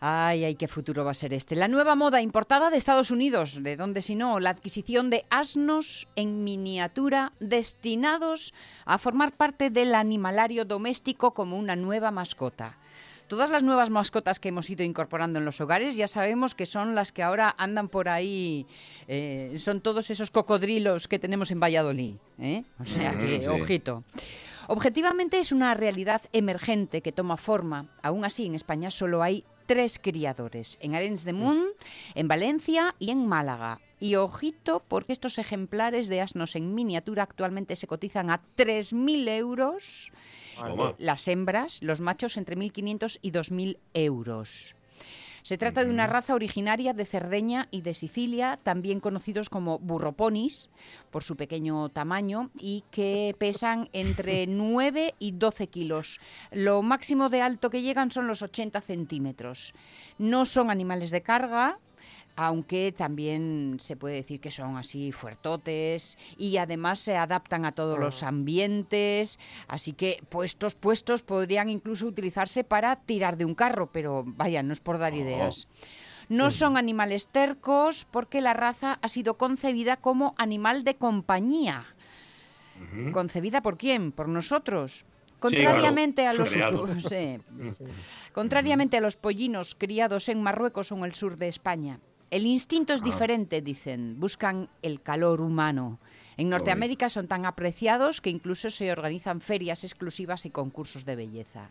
Ay, ay, qué futuro va a ser este. La nueva moda importada de Estados Unidos, de donde si no, la adquisición de asnos en miniatura destinados a formar parte del animalario doméstico como una nueva mascota. Todas las nuevas mascotas que hemos ido incorporando en los hogares ya sabemos que son las que ahora andan por ahí, eh, son todos esos cocodrilos que tenemos en Valladolid. ¿eh? O sea que, sí. ojito. Objetivamente es una realidad emergente que toma forma. Aún así, en España solo hay tres criadores, en Arenys de Munt, en Valencia y en Málaga. Y ojito, porque estos ejemplares de asnos en miniatura actualmente se cotizan a 3.000 euros. Eh, las hembras, los machos entre 1.500 y 2.000 euros. Se trata de una raza originaria de Cerdeña y de Sicilia, también conocidos como burroponis por su pequeño tamaño y que pesan entre 9 y 12 kilos. Lo máximo de alto que llegan son los 80 centímetros. No son animales de carga, aunque también se puede decir que son así fuertotes y además se adaptan a todos los ambientes, así que puestos, puestos podrían incluso utilizarse para tirar de un carro, pero vaya, no es por dar ideas. No son animales tercos porque la raza ha sido concebida como animal de compañía. ¿Concebida por quién? Por nosotros. Contrariamente a los Creado. Sí. Contrariamente a los pollinos criados en Marruecos o en el sur de España. El instinto es diferente, dicen. Buscan el calor humano. En Norteamérica son tan apreciados que incluso se organizan ferias exclusivas y concursos de belleza.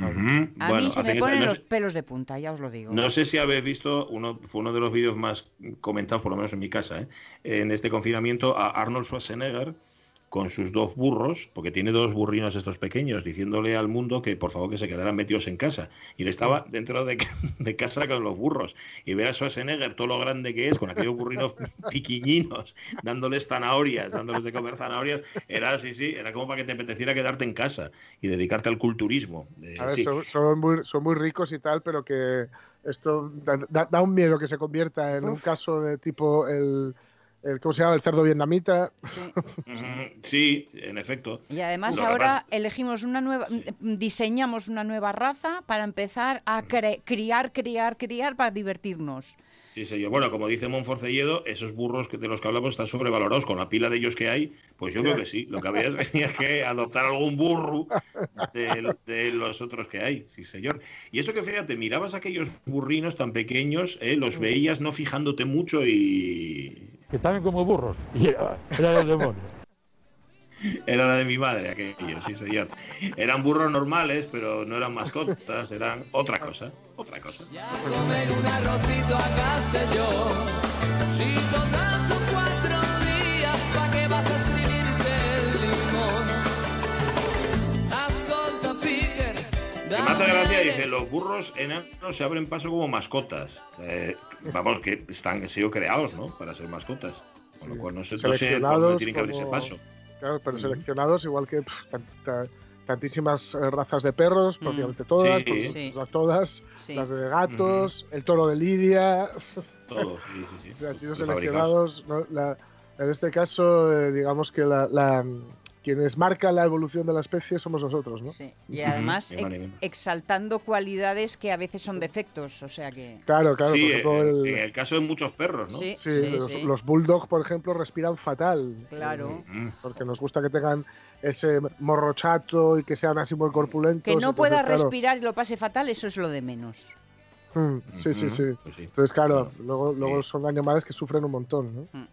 A Bueno, mí se me ponen los pelos de punta, ya os lo digo. No sé si habéis visto, uno, fue uno de los vídeos más comentados, por lo menos en mi casa, ¿eh? en este confinamiento, a Arnold Schwarzenegger con sus dos burros, porque tiene dos burrinos estos pequeños, diciéndole al mundo que por favor que se quedaran metidos en casa. Y él estaba dentro de, de casa con los burros. Y ver a Schwarzenegger, todo lo grande que es, con aquellos burrinos piquiñinos, dándoles zanahorias, dándoles de comer zanahorias, era así, sí, era como para que te apeteciera quedarte en casa y dedicarte al culturismo. Eh, A ver, sí. son, son muy, son muy ricos y tal, pero que esto da, da- da un miedo que se convierta en un caso de tipo el, el ¿cómo se llama? El cerdo vietnamita. Sí, en efecto. Y además Lo ahora elegimos una nueva, diseñamos una nueva raza para empezar a cre- criar, criar, criar para divertirnos. Sí, señor. Bueno, como dice Monforcelledo, esos burros que de los que hablamos están sobrevalorados. Con la pila de ellos que hay, pues yo creo que sí. Lo que habría es que adoptar algún burro de, de los otros que hay. Sí, señor. Y eso que fíjate, mirabas aquellos burrinos tan pequeños, ¿eh? los veías no fijándote mucho y. Que estaban como burros. Y era, era del demonio. Era la de mi madre, aquellos, sí, señor. Eran burros normales, pero no eran mascotas, eran otra cosa. Otra cosa. Comer un arrocito a Castellón. Si total Hace gracia, dice, los burros enanos se abren paso como mascotas. Eh, vamos, que están, han sido creados, ¿no? Para ser mascotas. Con lo cual no sé, no sé cuándo tienen que abrirse como- paso. Claro, pero seleccionados igual que pf, tan- tan- tantísimas eh, razas de perros, prácticamente todas, Sí. pues, Sí. las todas, Sí. las de gatos, el toro de Lidia, Todo, sí, sí, sí. han sido seleccionados. ¿no? La- en este caso, eh, digamos que la, la- quienes marcan la evolución de la especie somos nosotros, ¿no? Sí. Y además ex- exaltando cualidades que a veces son defectos, o sea que... Claro, claro, sí, por ejemplo, el- en el caso de muchos perros, ¿no? Sí, Sí, sí, los, sí. los bulldog, por ejemplo, respiran fatal. Claro. Mm. Porque nos gusta que tengan ese morro chato y que sean así muy corpulentos. Que no entonces, pueda claro, respirar y lo pase fatal, eso es lo de menos. mm, sí, sí, pues sí. Entonces, claro, luego, luego son animales que sufren un montón, ¿no?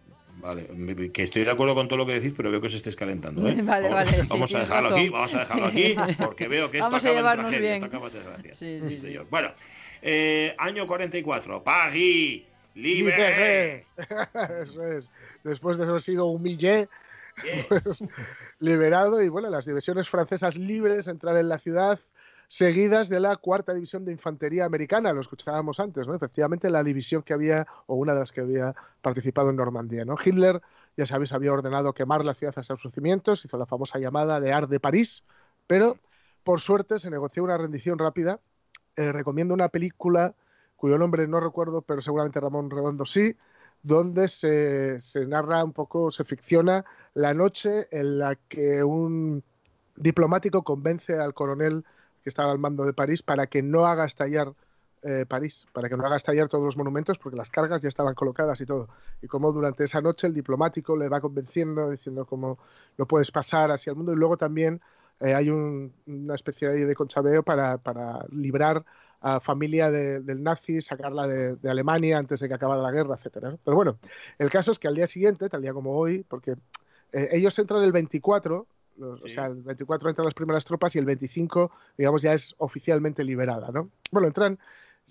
Vale, que estoy de acuerdo con todo lo que decís, pero veo que os estáis calentando. ¿eh? Vale, vamos, vale, sí, vamos a dejarlo aquí, vamos a dejarlo aquí, porque veo que esto Vamos a acaba en llevarnos tragedia, bien. esto acaba en desgracia. Sí, sí, sí. señor. Bueno, eh, año 44, París, libre. Eso es. Después de haber sido humillé, pues, liberado y bueno, las divisiones francesas libres entrar en la ciudad seguidas de la cuarta división de infantería americana, lo escuchábamos antes, ¿no? Efectivamente, la división que había, o una de las que había participado en Normandía, ¿no? Hitler, ya sabéis, había ordenado quemar la ciudad hasta sus cimientos, hizo la famosa llamada de Ar de París, pero por suerte se negoció una rendición rápida. Eh, recomiendo una película cuyo nombre no recuerdo, pero seguramente Ramón Redondo sí, donde se, se narra un poco, se ficciona la noche en la que un diplomático convence al coronel que estaba al mando de París para que no haga estallar eh, París, para que no haga estallar todos los monumentos, porque las cargas ya estaban colocadas y todo. Y como durante esa noche el diplomático le va convenciendo, diciendo cómo no puedes pasar hacia el mundo. Y luego también eh, hay un- una especie de conchabeo para, para librar a familia de- del nazi, sacarla de, de Alemania antes de que acabara la guerra, etcétera. ¿no? Pero bueno, el caso es que al día siguiente, tal día como hoy, porque eh, ellos entran el 24, los- o sea, el 24 entran las primeras tropas y el 25, digamos, ya es oficialmente liberada, ¿no? Bueno, entran,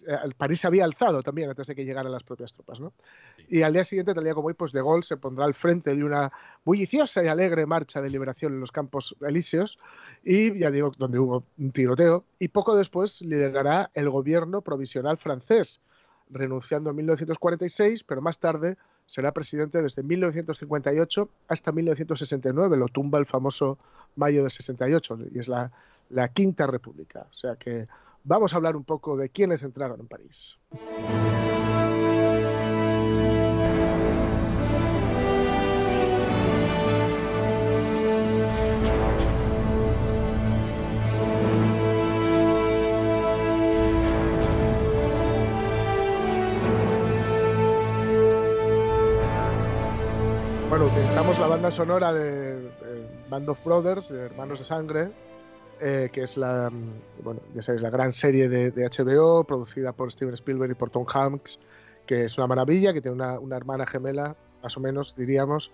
eh, París se había alzado también antes de que llegaran las propias tropas, ¿no? Y al día siguiente, tal día como hoy, pues De Gaulle se pondrá al frente de una bulliciosa y alegre marcha de liberación en los campos elíseos y, ya digo, donde hubo un tiroteo, y poco después liderará el gobierno provisional francés, renunciando en 1946, pero más tarde será presidente desde 1958 hasta 1969. Lo tumba el famoso mayo de 68 y es la, la Quinta República. O sea que vamos a hablar un poco de quiénes entraron en París. Utilizamos la banda sonora de, de Band of Brothers, de Hermanos de Sangre, eh, que es la, mm, bueno, ya sabéis, la gran serie de, de HBO, producida por Steven Spielberg y por Tom Hanks, que es una maravilla, que tiene una, una hermana gemela, más o menos, diríamos.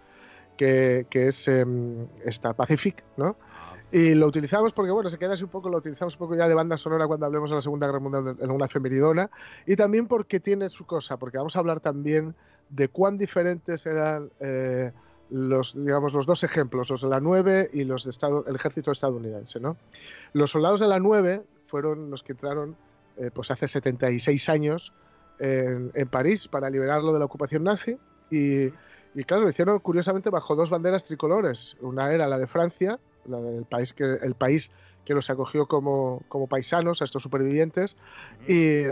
que, que es em, esta Pacific, ¿no? Y lo utilizamos porque, bueno, se queda así un poco, lo utilizamos un poco ya de banda sonora cuando hablemos de la Segunda Guerra Mundial en una femeridona. Y también porque tiene su cosa, porque vamos a hablar también de cuán diferentes eran eh, los, digamos, los dos ejemplos, los de la 9 y los de Estado, el ejército estadounidense, ¿no? Los soldados de la 9 fueron los que entraron eh, pues hace 76 años en, en París para liberarlo de la ocupación nazi y, y claro, lo hicieron curiosamente bajo dos banderas tricolores. Una era la de Francia, la del país que, el país que los acogió como, como paisanos a estos supervivientes, y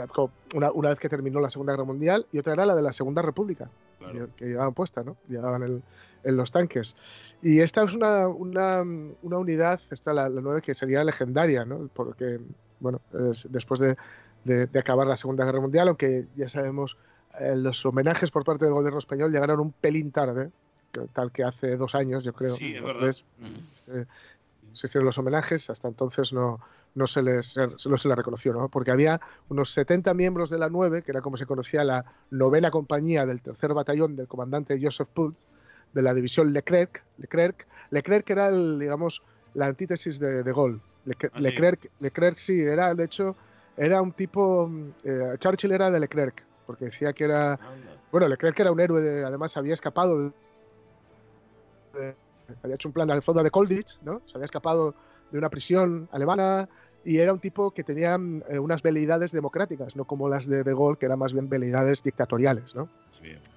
una, una vez que terminó la Segunda Guerra Mundial, y otra era la de la Segunda República, que, que llevaban puesta, ¿no? Llevaban el- en los tanques. Y esta es una, una, una unidad, esta la, la 9, que sería legendaria, ¿no? Porque, bueno, es- después de, de- de acabar la Segunda Guerra Mundial, aunque ya sabemos, eh, los homenajes por parte del gobierno español llegaron un pelín tarde, que- tal que hace dos años, yo creo. Sí, es verdad. tres, eh, se hicieron los homenajes, hasta entonces no, no, se les, no se les reconoció, ¿no? porque había unos 70 miembros de la 9, que era como se conocía la novena compañía del tercer batallón del comandante Joseph Pult, de la división Leclerc. Leclerc, Leclerc era, el, digamos, la antítesis de, de. Leclerc, Ah, sí. Leclerc, Leclerc sí, era, de hecho, era un tipo... eh, Churchill era de Leclerc, porque decía que era... Bueno, Leclerc era un héroe, de- además había escapado de- había hecho un plan al fondo de Colditch, ¿no? Se había escapado de una prisión alemana y era un tipo que tenía eh, unas veleidades democráticas, no como las de De Gaulle, que eran más bien veleidades dictatoriales, ¿no?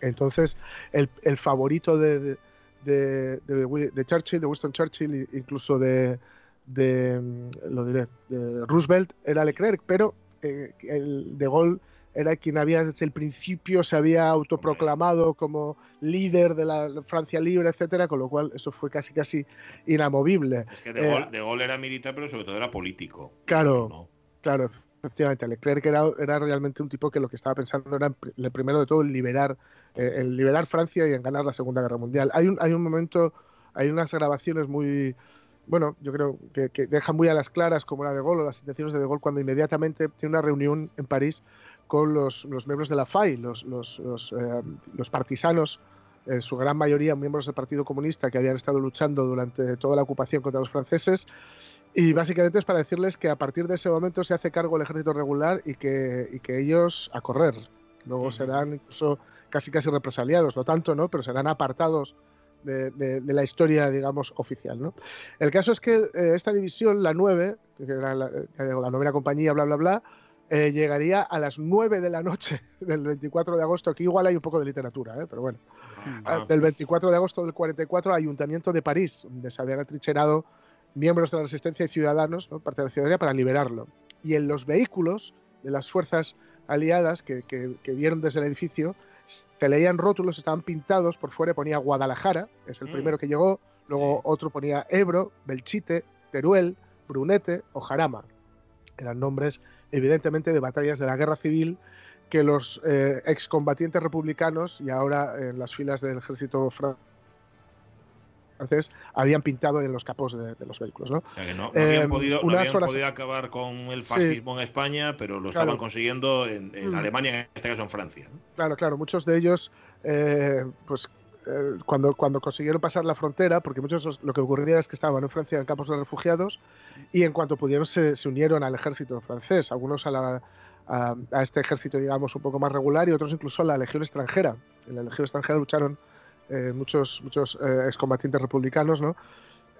Entonces, el, el favorito de, de, de- Churchill, de Winston Churchill, incluso de, de, mm, lo diré, de Roosevelt, era Leclerc, pero eh, el de Gaulle era quien había desde el principio se había autoproclamado como líder de la Francia libre, etcétera, con lo cual eso fue casi casi inamovible. Es que De Eh, Gaulle, De Gaulle era militar, pero sobre todo era político. Claro, claro, efectivamente. Leclerc era, era realmente un tipo que lo que estaba pensando era, el primero de todo, en liberar, eh, en liberar Francia y en ganar la Segunda Guerra Mundial. Hay un, hay un momento, hay unas grabaciones muy, bueno, yo creo que, que dejan muy a las claras como la de Gaulle o las intenciones de De Gaulle cuando inmediatamente tiene una reunión en París con los, los miembros de la FAI, los, los, los, eh, los partisanos, en su gran mayoría miembros del Partido Comunista que habían estado luchando durante toda la ocupación contra los franceses. Y básicamente es para decirles que a partir de ese momento se hace cargo el ejército regular y que, y que ellos a correr. Luego serán incluso casi casi represaliados, no tanto, ¿no? Pero serán apartados de, de- de la historia, digamos, oficial, ¿no? El caso es que eh, esta división, la 9, que era la, eh, la novena compañía, bla, bla, bla, eh, llegaría a las 9 de la noche del 24 de agosto. Aquí igual hay un poco de literatura, ¿eh? pero bueno. Ah, Del 24 de agosto del 44 al Ayuntamiento de París, donde se habían atrincherado miembros de la resistencia y ciudadanos, ¿no? parte de la ciudadanía, para liberarlo. Y en los vehículos de las fuerzas aliadas que, que- que vieron desde el edificio, se leían rótulos, estaban pintados, por fuera ponía Guadalajara, es el Mm. primero que llegó, luego otro ponía Ebro, Belchite, Teruel, Brunete o Jarama. Eran nombres, evidentemente, de batallas de la guerra civil que los eh, excombatientes republicanos y ahora en las filas del ejército fran- francés habían pintado en los capós de, de los vehículos. ¿no? O sea, que no, no habían, Eh, podido, no unas habían horas- podido acabar con el Sí. fascismo en España, pero lo Claro. estaban consiguiendo en, en Mm. Alemania, en este caso en Francia. Claro, claro, muchos de ellos, eh, pues eh, cuando, cuando consiguieron pasar la frontera, porque muchos lo que ocurría es que estaban en Francia en campos de refugiados y en cuanto pudieron se, se unieron al ejército francés, algunos a, la- a, a este ejército, digamos, un poco más regular y otros incluso a la legión extranjera. En la legión extranjera lucharon eh, muchos, muchos eh, excombatientes republicanos, ¿no?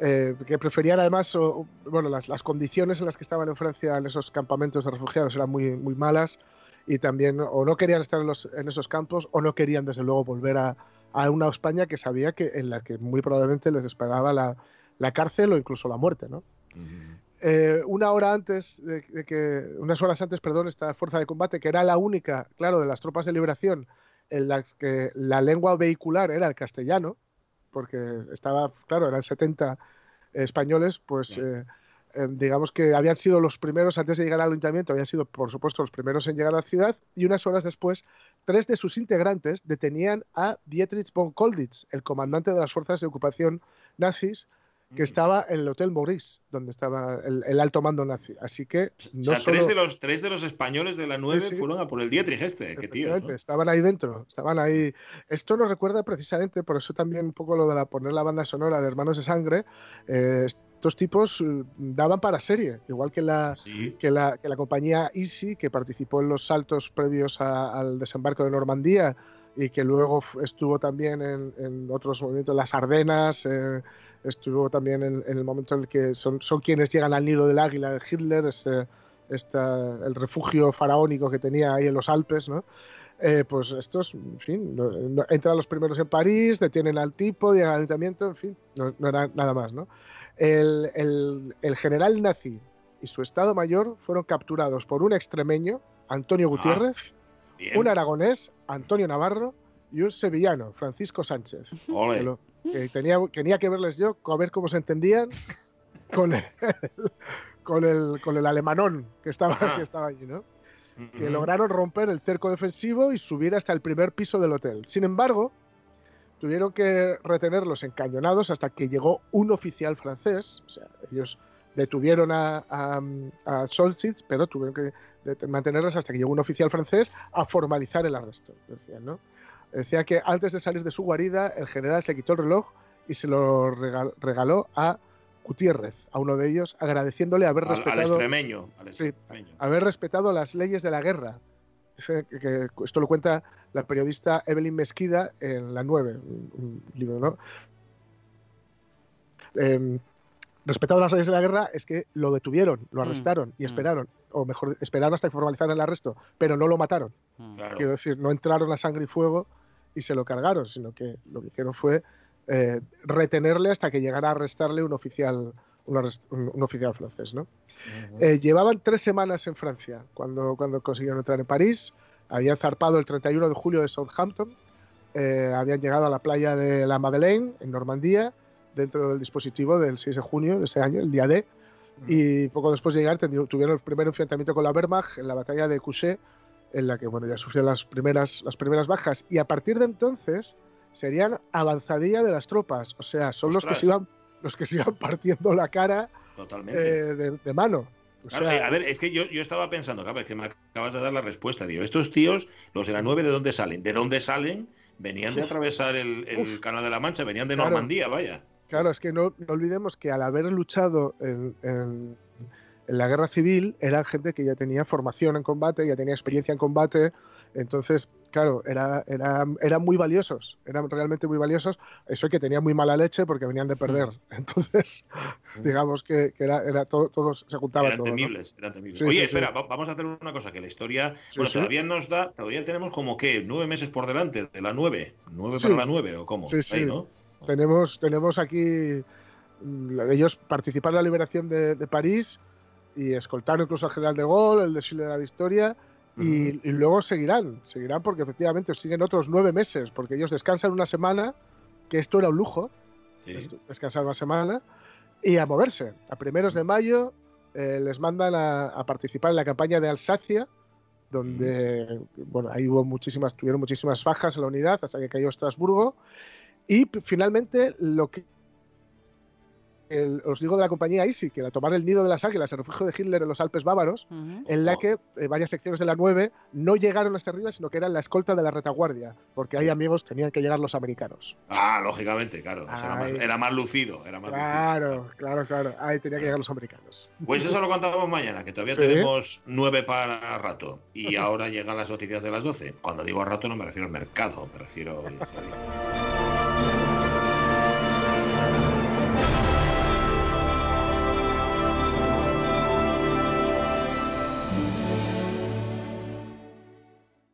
Eh, que preferían además, o- bueno, las, las condiciones en las que estaban en Francia en esos campamentos de refugiados eran muy, muy malas y también o no querían estar en, los, en esos campos o no querían desde luego volver a, a una España que sabía que en la que muy probablemente les esperaba la, la cárcel o incluso la muerte, ¿no? Eh, una hora antes de, de que unas horas antes, perdón, esta fuerza de combate que era la única, claro, de las tropas de liberación en las que la lengua vehicular era el castellano, porque estaba, claro, eran 70 españoles, pues eh, eh, digamos que habían sido los primeros antes de llegar al ayuntamiento, habían sido por supuesto los primeros en llegar a la ciudad y unas horas después tres de sus integrantes detenían a Dietrich von Kolditz, el comandante de las fuerzas de ocupación nazis, que estaba en el Hotel Maurice, donde estaba el, el alto mando nazi. Así que no o sea, solo... tres, de los, tres de los españoles de la 9 Sí, sí. fueron a por el Dietrich este. Qué tío. Efectivamente, Estaban ahí dentro, estaban ahí. Esto nos recuerda precisamente, por eso también un poco lo de la, poner la banda sonora de Hermanos de Sangre. eh, estos tipos eh, daban para serie, igual que la, que la, que la compañía Easy, que participó en los saltos previos a- al desembarco de Normandía y que luego estuvo también en, en otros movimientos, las Ardenas, eh, estuvo también en, en el momento en el que son, son quienes llegan al nido del águila de Hitler, ese, esta- el refugio faraónico que tenía ahí en los Alpes, ¿no? Eh, pues estos, en fin, no- no- entran los primeros en París, detienen al tipo, llegan al ayuntamiento, en fin, no, no era nada más, ¿no? El, el- el general nazi y su estado mayor fueron capturados por un extremeño, Antonio Gutiérrez, bien. un aragonés, Antonio Navarro, y un sevillano, Francisco Sánchez. Ole. Que, lo- que tenía, tenía que verles yo, a ver cómo se entendían con el, con el, con el alemanón que estaba, que estaba allí, ¿no? que lograron romper el cerco defensivo y subir hasta el primer piso del hotel. Sin embargo, tuvieron que retenerlos encañonados hasta que llegó un oficial francés. O sea, ellos detuvieron a, a, a Solzitz, pero tuvieron que mantenerlos hasta que llegó un oficial francés a formalizar el arresto. Decían, ¿no? Decía que antes de salir de su guarida, el general se quitó el reloj y se lo regal- regaló a Gutiérrez, a uno de ellos, agradeciéndole haber Al, al respetado extremeño. Al Sí. extremeño. haber respetado las leyes de la guerra. Dice que- que esto lo cuenta la periodista Evelyn Mesquida en La 9, un, un libro, ¿no? Em, respetado las leyes de la guerra es que lo detuvieron, lo Mm, arrestaron y mm. esperaron, o mejor, esperaron hasta que formalizaran el arresto, pero no lo mataron. Claro. Quiero decir, no entraron a sangre y fuego y se lo cargaron, sino que lo que hicieron fue eh, retenerle hasta que llegara a arrestarle un oficial, un, arrest- un- oficial francés, ¿no? Eh, llevaban tres semanas en Francia cuando, cuando consiguieron entrar en París. Habían zarpado el 31 de julio de Southampton. eh, habían llegado a la playa de la Madeleine, en Normandía, dentro del dispositivo del 6 de junio de ese año, el día D. Y poco después de llegar tuvieron el primer enfrentamiento con la Wehrmacht en la batalla de Couchet, en la que bueno, ya sufrieron las primeras, las primeras bajas. Y a partir de entonces serían avanzadilla de las tropas. O sea, son los que, se iban, los que se iban partiendo la cara Totalmente. eh, de, de mano. O Claro, sea, eh, a ver, es que yo, yo estaba pensando, claro, es que me acabas de dar la respuesta. Digo, estos tíos, los de la 9, ¿de dónde salen? ¿De dónde salen? Venían de atravesar el. Canal de la Mancha, venían de Claro. Normandía, vaya. Claro, es que no, no olvidemos que al haber luchado en, en- en la guerra civil, eran gente que ya tenía formación en combate, ya tenía experiencia en combate. Entonces, claro, era, era- eran muy valiosos, eran realmente muy valiosos. Eso que tenían muy mala leche porque venían de perder. Entonces, digamos que, que era, era todo, todos se juntaba Eran todo. ¿no? temibles, eran temibles. Sí, Oye, sí, espera, va- vamos a hacer una cosa, que la historia, bueno, todavía nos da, todavía tenemos como que nueve meses por delante de la 9, nueve Sí. para la 9, o cómo, Sí, Ahí. ¿no? Tenemos, tenemos aquí. mm, Ellos participaron en la liberación de, de París y escoltaron incluso al general de Gaulle, el desfile de la victoria. Y, y luego seguirán, seguirán porque efectivamente siguen otros nueve meses, porque ellos descansan una semana, que esto era un lujo, Sí. descansar una semana, y a moverse. A primeros de mayo eh, les mandan a, a participar en la campaña de Alsacia, donde bueno, ahí hubo muchísimas, tuvieron muchísimas bajas en la unidad hasta que cayó Estrasburgo. Y finalmente lo que el- os digo de la compañía Easy, que era tomar el nido de las águilas, el refugio de Hitler en los Alpes bávaros, Ujú. en la que eh, varias secciones de la 9 no llegaron hasta arriba, sino que eran la escolta de la retaguardia, porque ahí, amigos, tenían que llegar los americanos. Ah, lógicamente, claro. Era más, era más lucido, era más lucido. Claro, claro, claro. Ahí tenían que llegar los americanos. Pues eso lo contamos mañana, que todavía Sí. tenemos nueve para rato. Y ahora llegan las noticias de las 12. Cuando digo rato no me refiero al mercado, me refiero... ya sabéis.